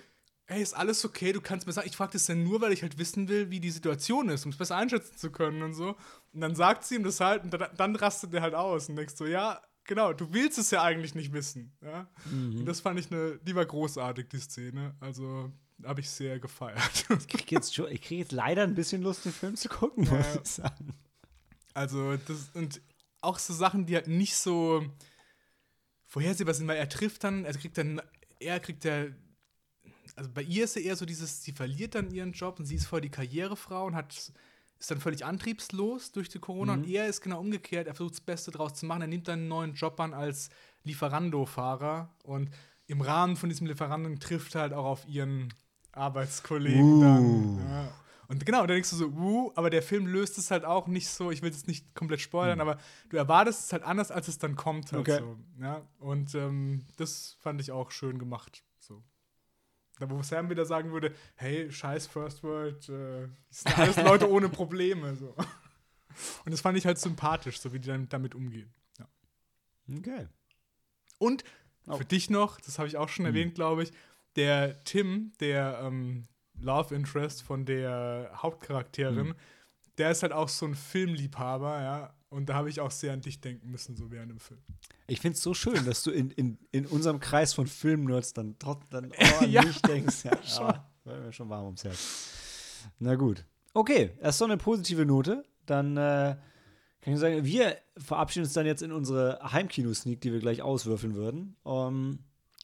C: ey, ist alles okay, du kannst mir sagen, ich frage das ja nur, weil ich halt wissen will, wie die Situation ist, um es besser einschätzen zu können und so. Und dann sagt sie ihm das halt und dann, dann rastet er halt aus und denkst so, ja, genau, du willst es ja eigentlich nicht wissen. Ja? Und das fand ich eine, die war großartig, die Szene. Also habe ich sehr gefeiert.
A: ich kriege jetzt, schon- ich krieg jetzt leider ein bisschen Lust, den Film zu gucken, muss
C: Ja.
A: ich sagen.
C: Also, das und auch so Sachen, die halt nicht so vorhersehbar sind, weil er trifft dann, er kriegt dann, er kriegt ja, also bei ihr ist ja eher so dieses, sie verliert dann ihren Job und sie ist voll die Karrierefrau und hat, ist dann völlig antriebslos durch die Corona und er ist genau umgekehrt, er versucht das Beste draus zu machen, er nimmt dann einen neuen Job an als Lieferando-Fahrer und im Rahmen von diesem Lieferando trifft er halt auch auf ihren Arbeitskollegen dann. Ja. Und genau, da denkst du so, uh, aber der Film löst es halt auch nicht so, ich will es nicht komplett spoilern, aber du erwartest es halt anders, als es dann kommt. Halt
A: Okay.
C: so, ja? Und ähm, das fand ich auch schön gemacht. So. Da wo Sam wieder sagen würde, hey, scheiß First World, äh, das sind alles Leute ohne Probleme. So. Und das fand ich halt sympathisch, so wie die dann damit umgehen. Ja.
A: Okay.
C: Und
A: Oh.
C: für dich noch, das habe ich auch schon erwähnt, glaube ich, der Tim, der ähm, Love Interest von der Hauptcharakterin, der ist halt auch so ein Filmliebhaber, ja. Und da habe ich auch sehr an dich denken müssen, so während dem Film.
A: Ich finde es so schön, dass du in, in, in unserem Kreis von Filmnerds dann dann oh, an
C: Ja,
A: mich denkst. Ja, ja, war mir schon warm ums Herz. Na gut. Okay, erst so eine positive Note. Dann äh, kann ich sagen, wir verabschieden uns dann jetzt in unsere Heimkino-Sneak, die wir gleich auswürfeln würden. Um,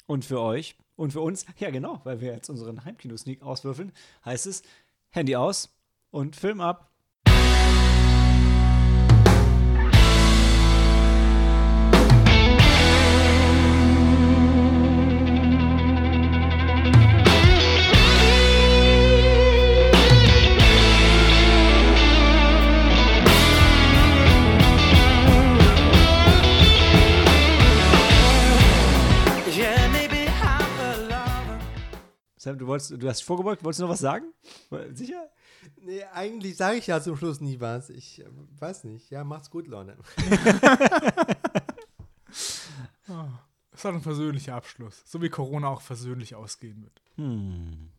A: und für euch und für uns, ja genau, weil wir jetzt unseren Heimkino-Sneak auswürfeln, heißt es Handy aus und Film ab. Sam, du, wolltest, du hast dich vorgebeugt, wolltest du noch was sagen? Sicher?
B: Nee, eigentlich sage ich ja zum Schluss nie was. Ich äh, weiß nicht. Ja, macht's gut, Leute.
C: Das war ein versöhnlicher Abschluss, so wie Corona auch versöhnlich ausgehen wird.
A: Hm.